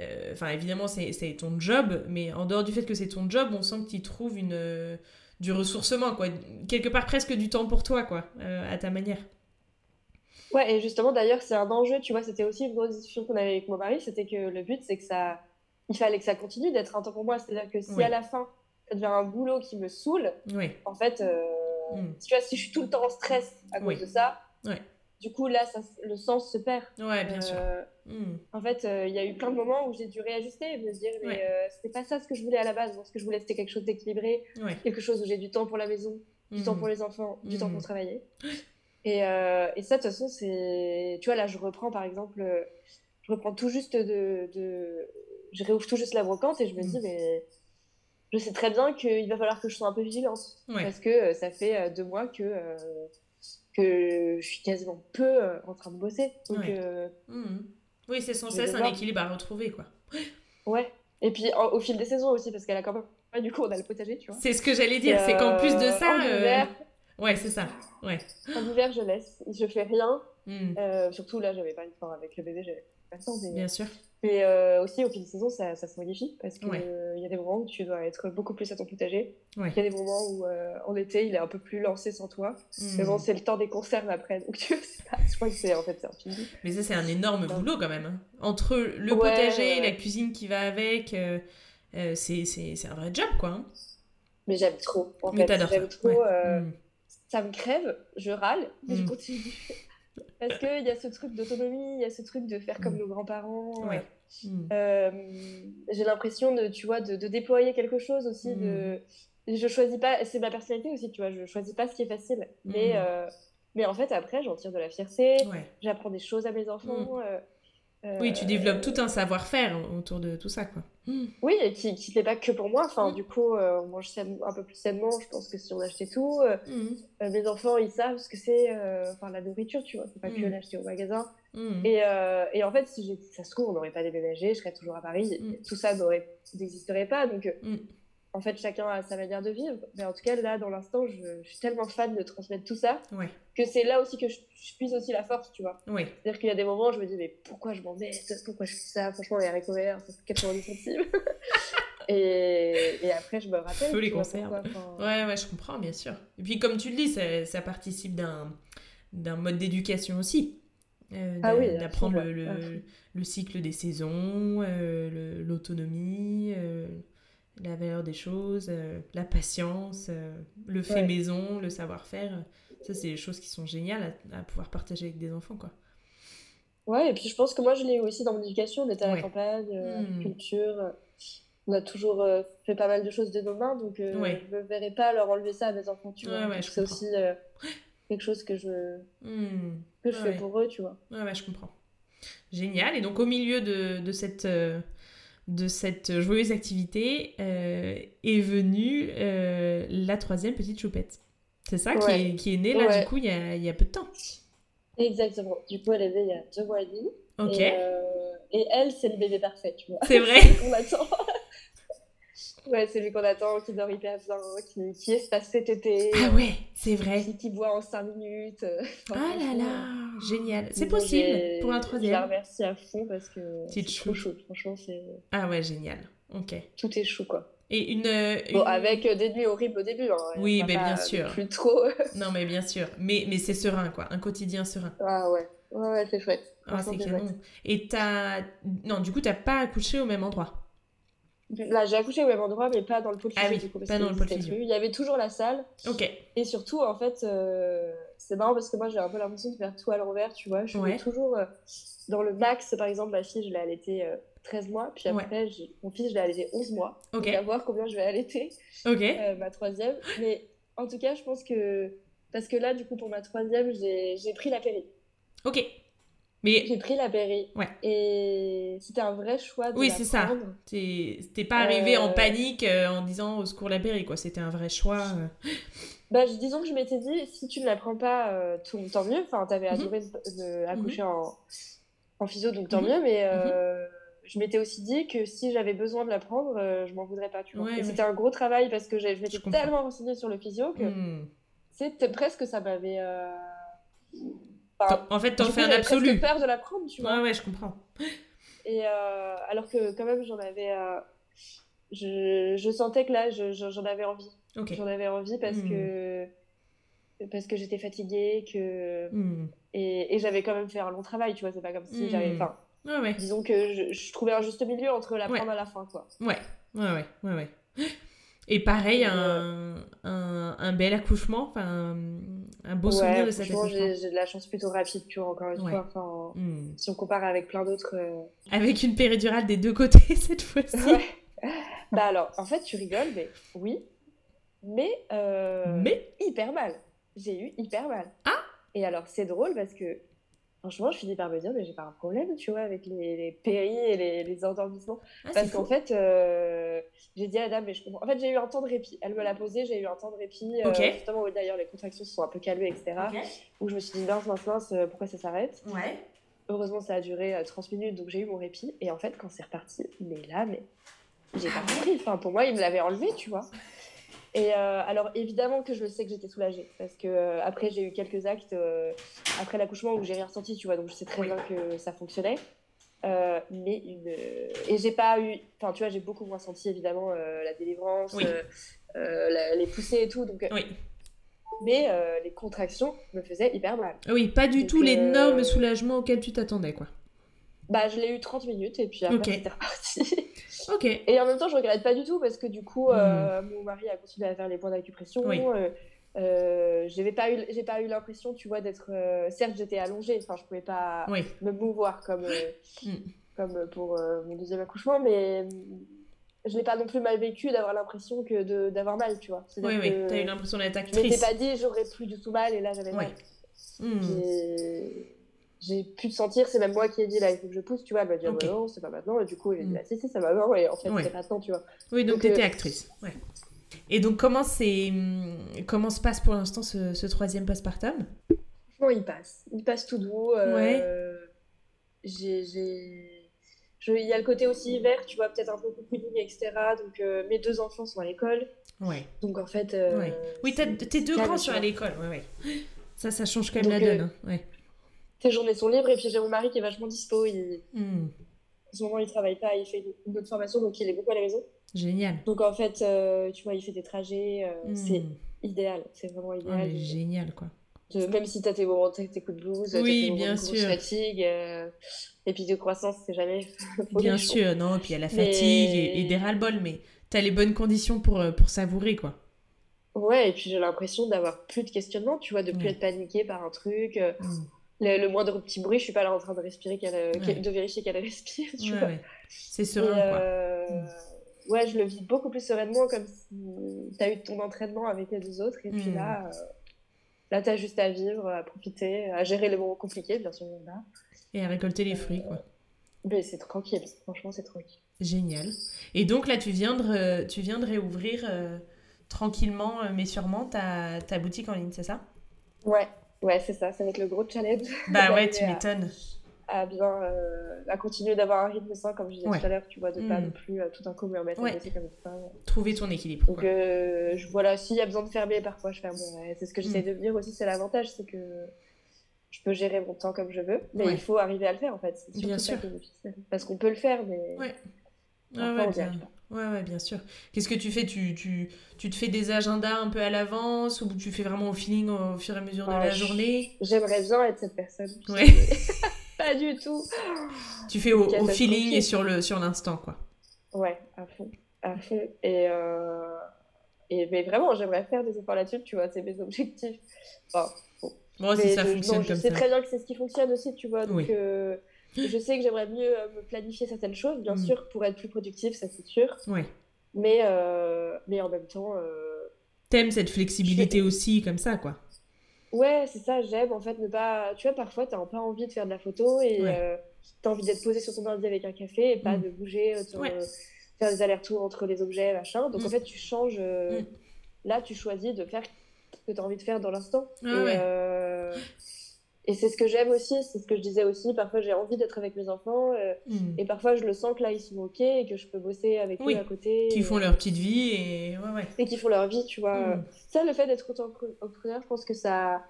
Euh, enfin, évidemment, c'est ton job, mais en dehors du fait que c'est ton job, on sent que tu trouves une, du ressourcement, quoi. Quelque part presque du temps pour toi, quoi, euh, à ta manière. Ouais, et justement, d'ailleurs, c'est un enjeu, tu vois, c'était aussi une grosse discussion qu'on avait avec mon mari, c'était que le but, c'est que ça il fallait que ça continue d'être un temps pour moi. C'est-à-dire que si à la fin, ça devient un boulot qui me saoule, en fait, euh, mm. tu vois, si je suis tout le temps en stress à cause de ça, du coup, là, ça, le sens se perd. Ouais, bien sûr. Euh, mm. En fait, euh, il y a eu plein de moments où j'ai dû réajuster et me dire, mais c'était pas ça ce que je voulais à la base. ce que je voulais, c'était quelque chose d'équilibré, quelque chose où j'ai du temps pour la maison, du temps mm. pour les enfants, du temps pour travailler. Et, et ça, de toute façon, c'est. Tu vois, là, je reprends par exemple, je reprends tout juste de, de je réouvre tout juste la brocante et je me dis, mm. mais je sais très bien qu'il va falloir que je sois un peu vigilante. Parce que euh, ça fait euh, deux mois que, euh, que je suis quasiment peu en train de bosser. Donc, mmh. Oui, c'est sans cesse un équilibre à retrouver, quoi. Ouais. Et puis au fil des saisons aussi, parce qu'elle a quand même. du coup, on a le potager, tu vois. C'est ce que j'allais dire, c'est qu'en plus de ça. En hiver, Ouais, c'est ça. Ouais. En hiver, je laisse. Je fais rien. Hmm. Euh, surtout là, j'avais pas une temps avec le bébé, j'avais pas le temps. Bien sûr. Mais euh, aussi, au fil des saisons, ça, ça se modifie parce qu'il il y a des moments où tu dois être beaucoup plus à ton potager. Il y a des moments où, euh, en été, il est un peu plus lancé sans toi. Hmm. Mais bon, c'est le temps des conserves après. Donc, tu pas, je crois que c'est en fait, c'est infini. Mais ça, c'est un énorme boulot quand même. Hein. Entre le potager, la cuisine qui va avec, c'est un vrai job, quoi. Hein. Mais j'aime trop. En Mais fait, j'aime trop. Hmm ça me crève, je râle, mais je mm. continue. Parce qu'il y a ce truc d'autonomie, il y a ce truc de faire comme mm. nos grands-parents. Ouais. Mm. Euh, j'ai l'impression de, tu vois, de, de, déployer quelque chose aussi. De... Je choisis pas, c'est ma personnalité aussi, tu vois, je choisis pas ce qui est facile. Mais, euh, mais en fait, après, j'en tire de la fierté, j'apprends des choses à mes enfants. Euh, oui, tu développes tout un savoir-faire autour de tout ça, quoi. Hmm. Oui, et qui n'est pas que pour moi. Enfin, hmm. du coup, euh, on mange un peu plus sainement, je pense que si on achetait tout. Euh, hmm. euh, mes enfants, ils savent ce que c'est enfin, la nourriture, tu vois. C'est pas que l'acheter au magasin. Et, et, en fait, si ça se trouve, on n'aurait pas déménagé, je serais toujours à Paris. Tout ça n'existerait pas. Donc, en fait, chacun a sa manière de vivre. Mais en tout cas, là, dans l'instant, je, suis tellement fan de transmettre tout ça que c'est là aussi que je, puise aussi la force, tu vois. C'est-à-dire qu'il y a des moments où je me dis, mais pourquoi je m'embête Pourquoi je fais ça? Franchement, les haricots verts, fait 90 centimes. et, et, après, je me rappelle. Faut les conserves. Ouais, ouais, je comprends, bien sûr. Et puis, comme tu le dis, ça, ça participe d'un mode d'éducation aussi. Euh, ah oui, d'apprendre le, le, cycle des saisons, euh, l'autonomie, euh, la valeur des choses, euh, la patience, euh, le fait maison, le savoir-faire. Ça, c'est des choses qui sont géniales à, pouvoir partager avec des enfants, quoi. Ouais, et puis je pense que moi, je l'ai eu aussi dans mon éducation. On était à la campagne, euh, hmm. culture. On a toujours fait pas mal de choses de nos mains, donc je ne verrais pas leur enlever ça à mes enfants, tu vois. c'est aussi quelque chose que je, hmm. que je fais pour eux, tu vois. Ouais, ouais, je comprends. Génial. Et donc, au milieu de, de cette de cette joyeuse activité euh, est venue euh, la troisième petite choupette. C'est ça qui, est, qui, est, née là, du coup, il y a, y a, peu de temps. Exactement. Du coup, elle est née il y a deux mois et demi. Ok. Et, euh, et elle, c'est le bébé parfait, tu vois. C'est vrai. On attend. Ouais, c'est lui qu'on attend, qui dort hyper bien, qui, qui espace cet été. Ah ouais, c'est vrai. Qui, qui, boit en 5 minutes. ah là là, génial. C'est possible pour un troisième. Je la remercie à fond parce que c'est trop chaud. Franchement, c'est. Ah ouais, génial. Ok. Tout est chou, quoi. Et une, euh, Bon, avec des nuits horribles au début. Hein, oui, mais bien sûr. Plus trop. non, mais bien sûr. Mais, mais c'est serein, quoi. Un quotidien serein. Ah ouais. Ouais, ouais c'est chouette. Ah, c'est canon. Et t'as. Non, du coup, t'as pas accouché au même endroit? Là, j'ai accouché au même endroit, mais pas dans le pôle ah physio. Ah oui, pas dans le pôle physio. Il y avait toujours la salle. Ok. Et surtout, en fait, euh, c'est marrant parce que moi, j'ai un peu l'impression de faire tout à l'envers, tu vois. Je suis toujours euh, dans le max. Par exemple, ma fille, je l'ai allaitée 13 euh, mois. Puis après, mon fils, je l'ai allaité 11 mois. Ok. On va voir combien je vais allaiter. Ok. ma troisième. Mais en tout cas, je pense que. Parce que là, du coup, pour ma troisième, j'ai pris la péri. Ok. Mais... J'ai pris la Berry. Ouais. Et c'était un vrai choix de Oui, c'est ça. T'es pas arrivé en euh, panique euh, en disant au secours la Berry, quoi. C'était un vrai choix. Euh. Bah, disons que je m'étais dit, si tu ne la prends pas, tout, tant mieux. Enfin, t'avais mhm. adoré d'accoucher en, en physio, donc tant mhm. mieux. Mais mhm. je m'étais aussi dit que si j'avais besoin de la prendre, je m'en voudrais pas, tu vois. c'était un gros travail parce que je m'étais tellement renseignée sur le physio que hmm. c'était presque ça m'avait en fait, t'en fais un absolu. Peur de la prendre, tu vois. Ouais, ouais, je comprends. Et euh, alors que quand même, j'en avais. Euh, je, je, sentais que là, j'en avais envie. J'en avais envie parce hmm. que parce que j'étais fatiguée, que hmm. et, et j'avais quand même fait un long travail, tu vois. C'est pas comme si j'avais. Hmm. Enfin, ouais, ouais. disons que je, je, trouvais un juste milieu entre la prendre à la fin, quoi. Ouais, ouais, ouais, ouais, ouais. Et pareil, un, un, un, bel accouchement, enfin, un beau souvenir de cet accouchement. J'ai de la chance plutôt rapide, tu vois, encore une fois. Enfin, hmm. Si on compare avec plein d'autres. Euh, avec une péridurale des deux côtés cette fois-ci. bah alors, en fait, tu rigoles, mais oui. Mais. Euh, mais Hyper mal. J'ai eu hyper mal. Ah Et alors, c'est drôle parce que franchement, je finis par me dire, mais j'ai pas un problème, tu vois, avec les, les péris et les, les endormissements. Ah, Parce qu'en fait, euh, j'ai dit à la dame, mais je comprends. En fait, j'ai eu un temps de répit. Elle me l'a posé, j'ai eu un temps de répit. Euh, justement, où d'ailleurs, les contractions se sont un peu calmées, etc. Où je me suis dit, mince, mince, mince, euh, pourquoi ça s'arrête? Ouais. Heureusement, ça a duré 30 minutes, donc j'ai eu mon répit. Et en fait, quand c'est reparti, mais là, mais j'ai pas compris. Enfin, pour moi, il me l'avait enlevé, tu vois. Et euh, alors évidemment que je sais que j'étais soulagée parce que euh, après j'ai eu quelques actes euh, après l'accouchement où j'ai rien ressenti, tu vois, donc je sais très bien que ça fonctionnait. mais une et j'ai pas eu, enfin tu vois, j'ai beaucoup moins senti évidemment la délivrance, les poussées et tout, donc. Oui. Mais les contractions me faisaient hyper mal. Oui, pas du tout l'énorme soulagement auquel tu t'attendais, quoi. Bah, je l'ai eu 30 minutes et puis après, c'était reparti. Ok. Et en même temps, je regrette pas du tout parce que du coup, euh, hmm. mon mari a continué à faire les points d'acupression. Oui. Euh, euh j'avais pas eu j'ai pas eu l'impression tu vois d'être euh, certes j'étais allongée enfin je pouvais pas me mouvoir comme hmm. comme pour mon deuxième accouchement mais je n'ai pas non plus mal vécu d'avoir l'impression que d'avoir mal tu vois oui oui t'as eu l'impression d'être actrice je m'étais pas dit j'aurais plus du tout mal et là j'avais mal hmm j'ai pu te sentir, c'est même moi qui ai dit là, il faut que je pousse, tu vois. Elle m'a dit, oh, bah non, c'est pas maintenant. Et du coup, elle a dit, mm. bah, si, si, ça va bien. Et en fait, c'est maintenant, tu vois. Oui, donc, tu étais euh, actrice. Ouais. Et donc, comment, c'est... comment se passe pour l'instant ce, ce troisième postpartum? Franchement, il passe. Il passe tout doux. Euh, ouais. J'ai. Il y a le côté aussi hiver, tu vois, peut-être un peu cocooning, etc. Donc, euh, mes deux enfants sont à l'école. Ouais. Donc, en fait. Ouais. Oui, tes deux grands sont à l'école. Ouais, ouais. Ça, ça change quand même la donne. Hein. Ouais tes journées sont libres. Et puis j'ai mon mari qui est vachement dispo. Il... Hmm. En ce moment, il travaille pas, il fait une autre formation, donc il est beaucoup à la maison. Génial. Donc en fait, euh, tu vois, il fait des trajets. Euh, hmm. C'est idéal. C'est vraiment idéal. génial, quoi. même si tu as tes moments, tes coups de blues, oui, bien sûr. fatigue, euh, et puis de croissance, c'est jamais. bien sûr, non, et puis il y a la fatigue et, des ras-le-bol, mais tu as les bonnes conditions pour, pour savourer, quoi. Ouais, et puis j'ai l'impression d'avoir plus de questionnement, tu vois, de plus être paniqué par un truc. Hmm le, moindre petit bruit, je suis pas là en train de respirer, qu'elle, de vérifier qu'elle respire. Tu vois. C'est serein, quoi. Euh. Ouais, je le vis beaucoup plus sereinement, comme si tu as eu ton entraînement avec les deux autres, et puis mm. là, euh, là tu as juste à vivre, à profiter, à gérer les moments compliqués, bien sûr, là. Et à récolter les fruits, quoi. Mais c'est tranquille, franchement, c'est tranquille. Génial. Et donc là, tu viens de, tu viens de réouvrir euh, tranquillement, mais sûrement, ta, ta boutique en ligne, c'est ça? Ouais, Ouais, c'est ça, ça va être le gros challenge. Bah ouais, tu m'étonnes. À, bien, euh, à continuer d'avoir un rythme sain, comme je disais tout à l'heure, tu vois, de pas mm. non plus euh, tout d'un coup me remettre à bosser comme ça. Trouver ton équilibre. Donc euh, je, voilà, s'il y a besoin de fermer, parfois je ferme. C'est ce que j'essaie mm. de dire aussi, c'est l'avantage, c'est que je peux gérer mon temps comme je veux, mais il faut arriver à le faire en fait. C'est bien sûr. Parce qu'on peut le faire, mais. Ouais. Ah ouais, bien. Ouais, ouais, bien sûr. Qu'est-ce que tu fais? Tu, tu, tu, te fais des agendas un peu à l'avance ou tu fais vraiment au feeling au fur et à mesure de la journée? J'aimerais bien être cette personne. Ouais. pas du tout. Tu fais au, au feeling et sur le sur l'instant, quoi. Ouais, à fond. À fond. Et, euh... et mais vraiment, j'aimerais faire des efforts là-dessus, tu vois, c'est mes objectifs. Enfin, bon. Bon, si ça fonctionne comme je sais très bien que c'est ce qui fonctionne aussi, tu vois. Donc, euh, je sais que j'aimerais mieux euh, me planifier certaines choses, bien mm. sûr, pour être plus productive, ça c'est sûr. Ouais. Mais, euh, mais en même temps. Euh, T'aimes cette flexibilité aussi, comme ça, quoi. Ouais, c'est ça, j'aime en fait ne pas. Tu vois, parfois t'as pas envie de faire de la photo et t'as envie d'être posé sur ton ordi avec un café et pas mm. de bouger, faire des allers-retours entre les objets, machin. Donc en mm. fait, tu changes. Là, tu choisis de faire ce que t'as envie de faire dans l'instant. Ah et c'est ce que j'aime aussi, c'est ce que je disais aussi. Parfois, j'ai envie d'être avec mes enfants. Euh, hmm. Et parfois, je le sens que là, ils sont OK et que je peux bosser avec eux à côté. Qui font leur petite vie et. Ouais, ouais. Et qui font leur vie, tu vois. Hmm. Ça, le fait d'être entrepreneur, je pense que ça,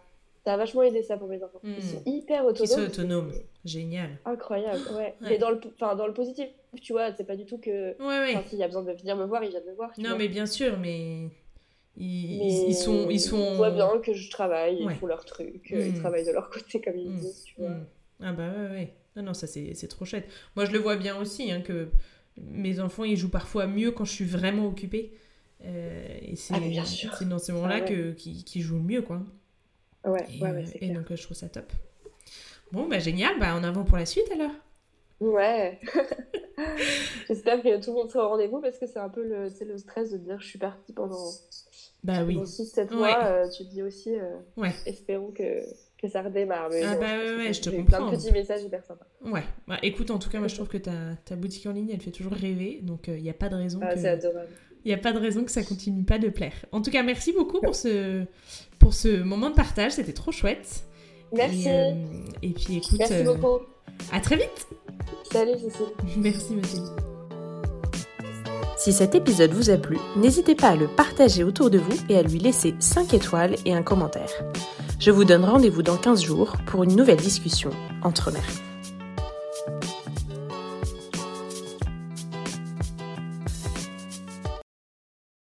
ça a vachement aidé ça pour mes enfants. Ils sont hmm. hyper autonomes. Ils sont autonomes. Génial. Incroyable, ouais. Mais dans le, dans le positif, tu vois, c'est pas du tout que. Ouais, ouais. S'il y a besoin de venir me voir, ils viennent me voir. Non, mais bien sûr, mais. Ils, sont, ils sont. On voit bien que je travaille, ils font leur truc, ils mm. travaillent de leur côté comme ils mm. disent, tu vois. Mm. Ah bah ouais, ouais. Non, non, ça c'est trop chouette. Moi je le vois bien aussi, hein, que mes enfants ils jouent parfois mieux quand je suis vraiment occupée. Euh, et c'est ah, dans ces moments-là ah, ouais. qu'ils jouent le mieux, quoi. Ouais, et, ouais, ouais et donc je trouve ça top. Bon, bah génial, bah en avant pour la suite alors. Ouais. J'espère que tout le monde sera au rendez-vous parce que c'est un peu le, le stress de dire je suis partie pendant Bah oui. Dans 6-7 mois, tu te dis aussi, ouais. espérons que, que ça redémarre. ah bah ouais, je te comprends. plein de petits messages hyper sympas. Ouais, bah, écoute, en tout cas, moi je trouve que ta, ta boutique en ligne, elle fait toujours rêver, donc il n'y a pas de raison ah, que... c'est adorable. Il n'y a pas de raison que ça continue pas de plaire. En tout cas, merci beaucoup pour ce, pour ce moment de partage, c'était trop chouette. Merci. Et, et puis écoute... Merci beaucoup. À très vite Salut Cécile. Merci Mathilde. Si cet épisode vous a plu, n'hésitez pas à le partager autour de vous et à lui laisser 5 étoiles et un commentaire. Je vous donne rendez-vous dans 15 jours pour une nouvelle discussion entre mères.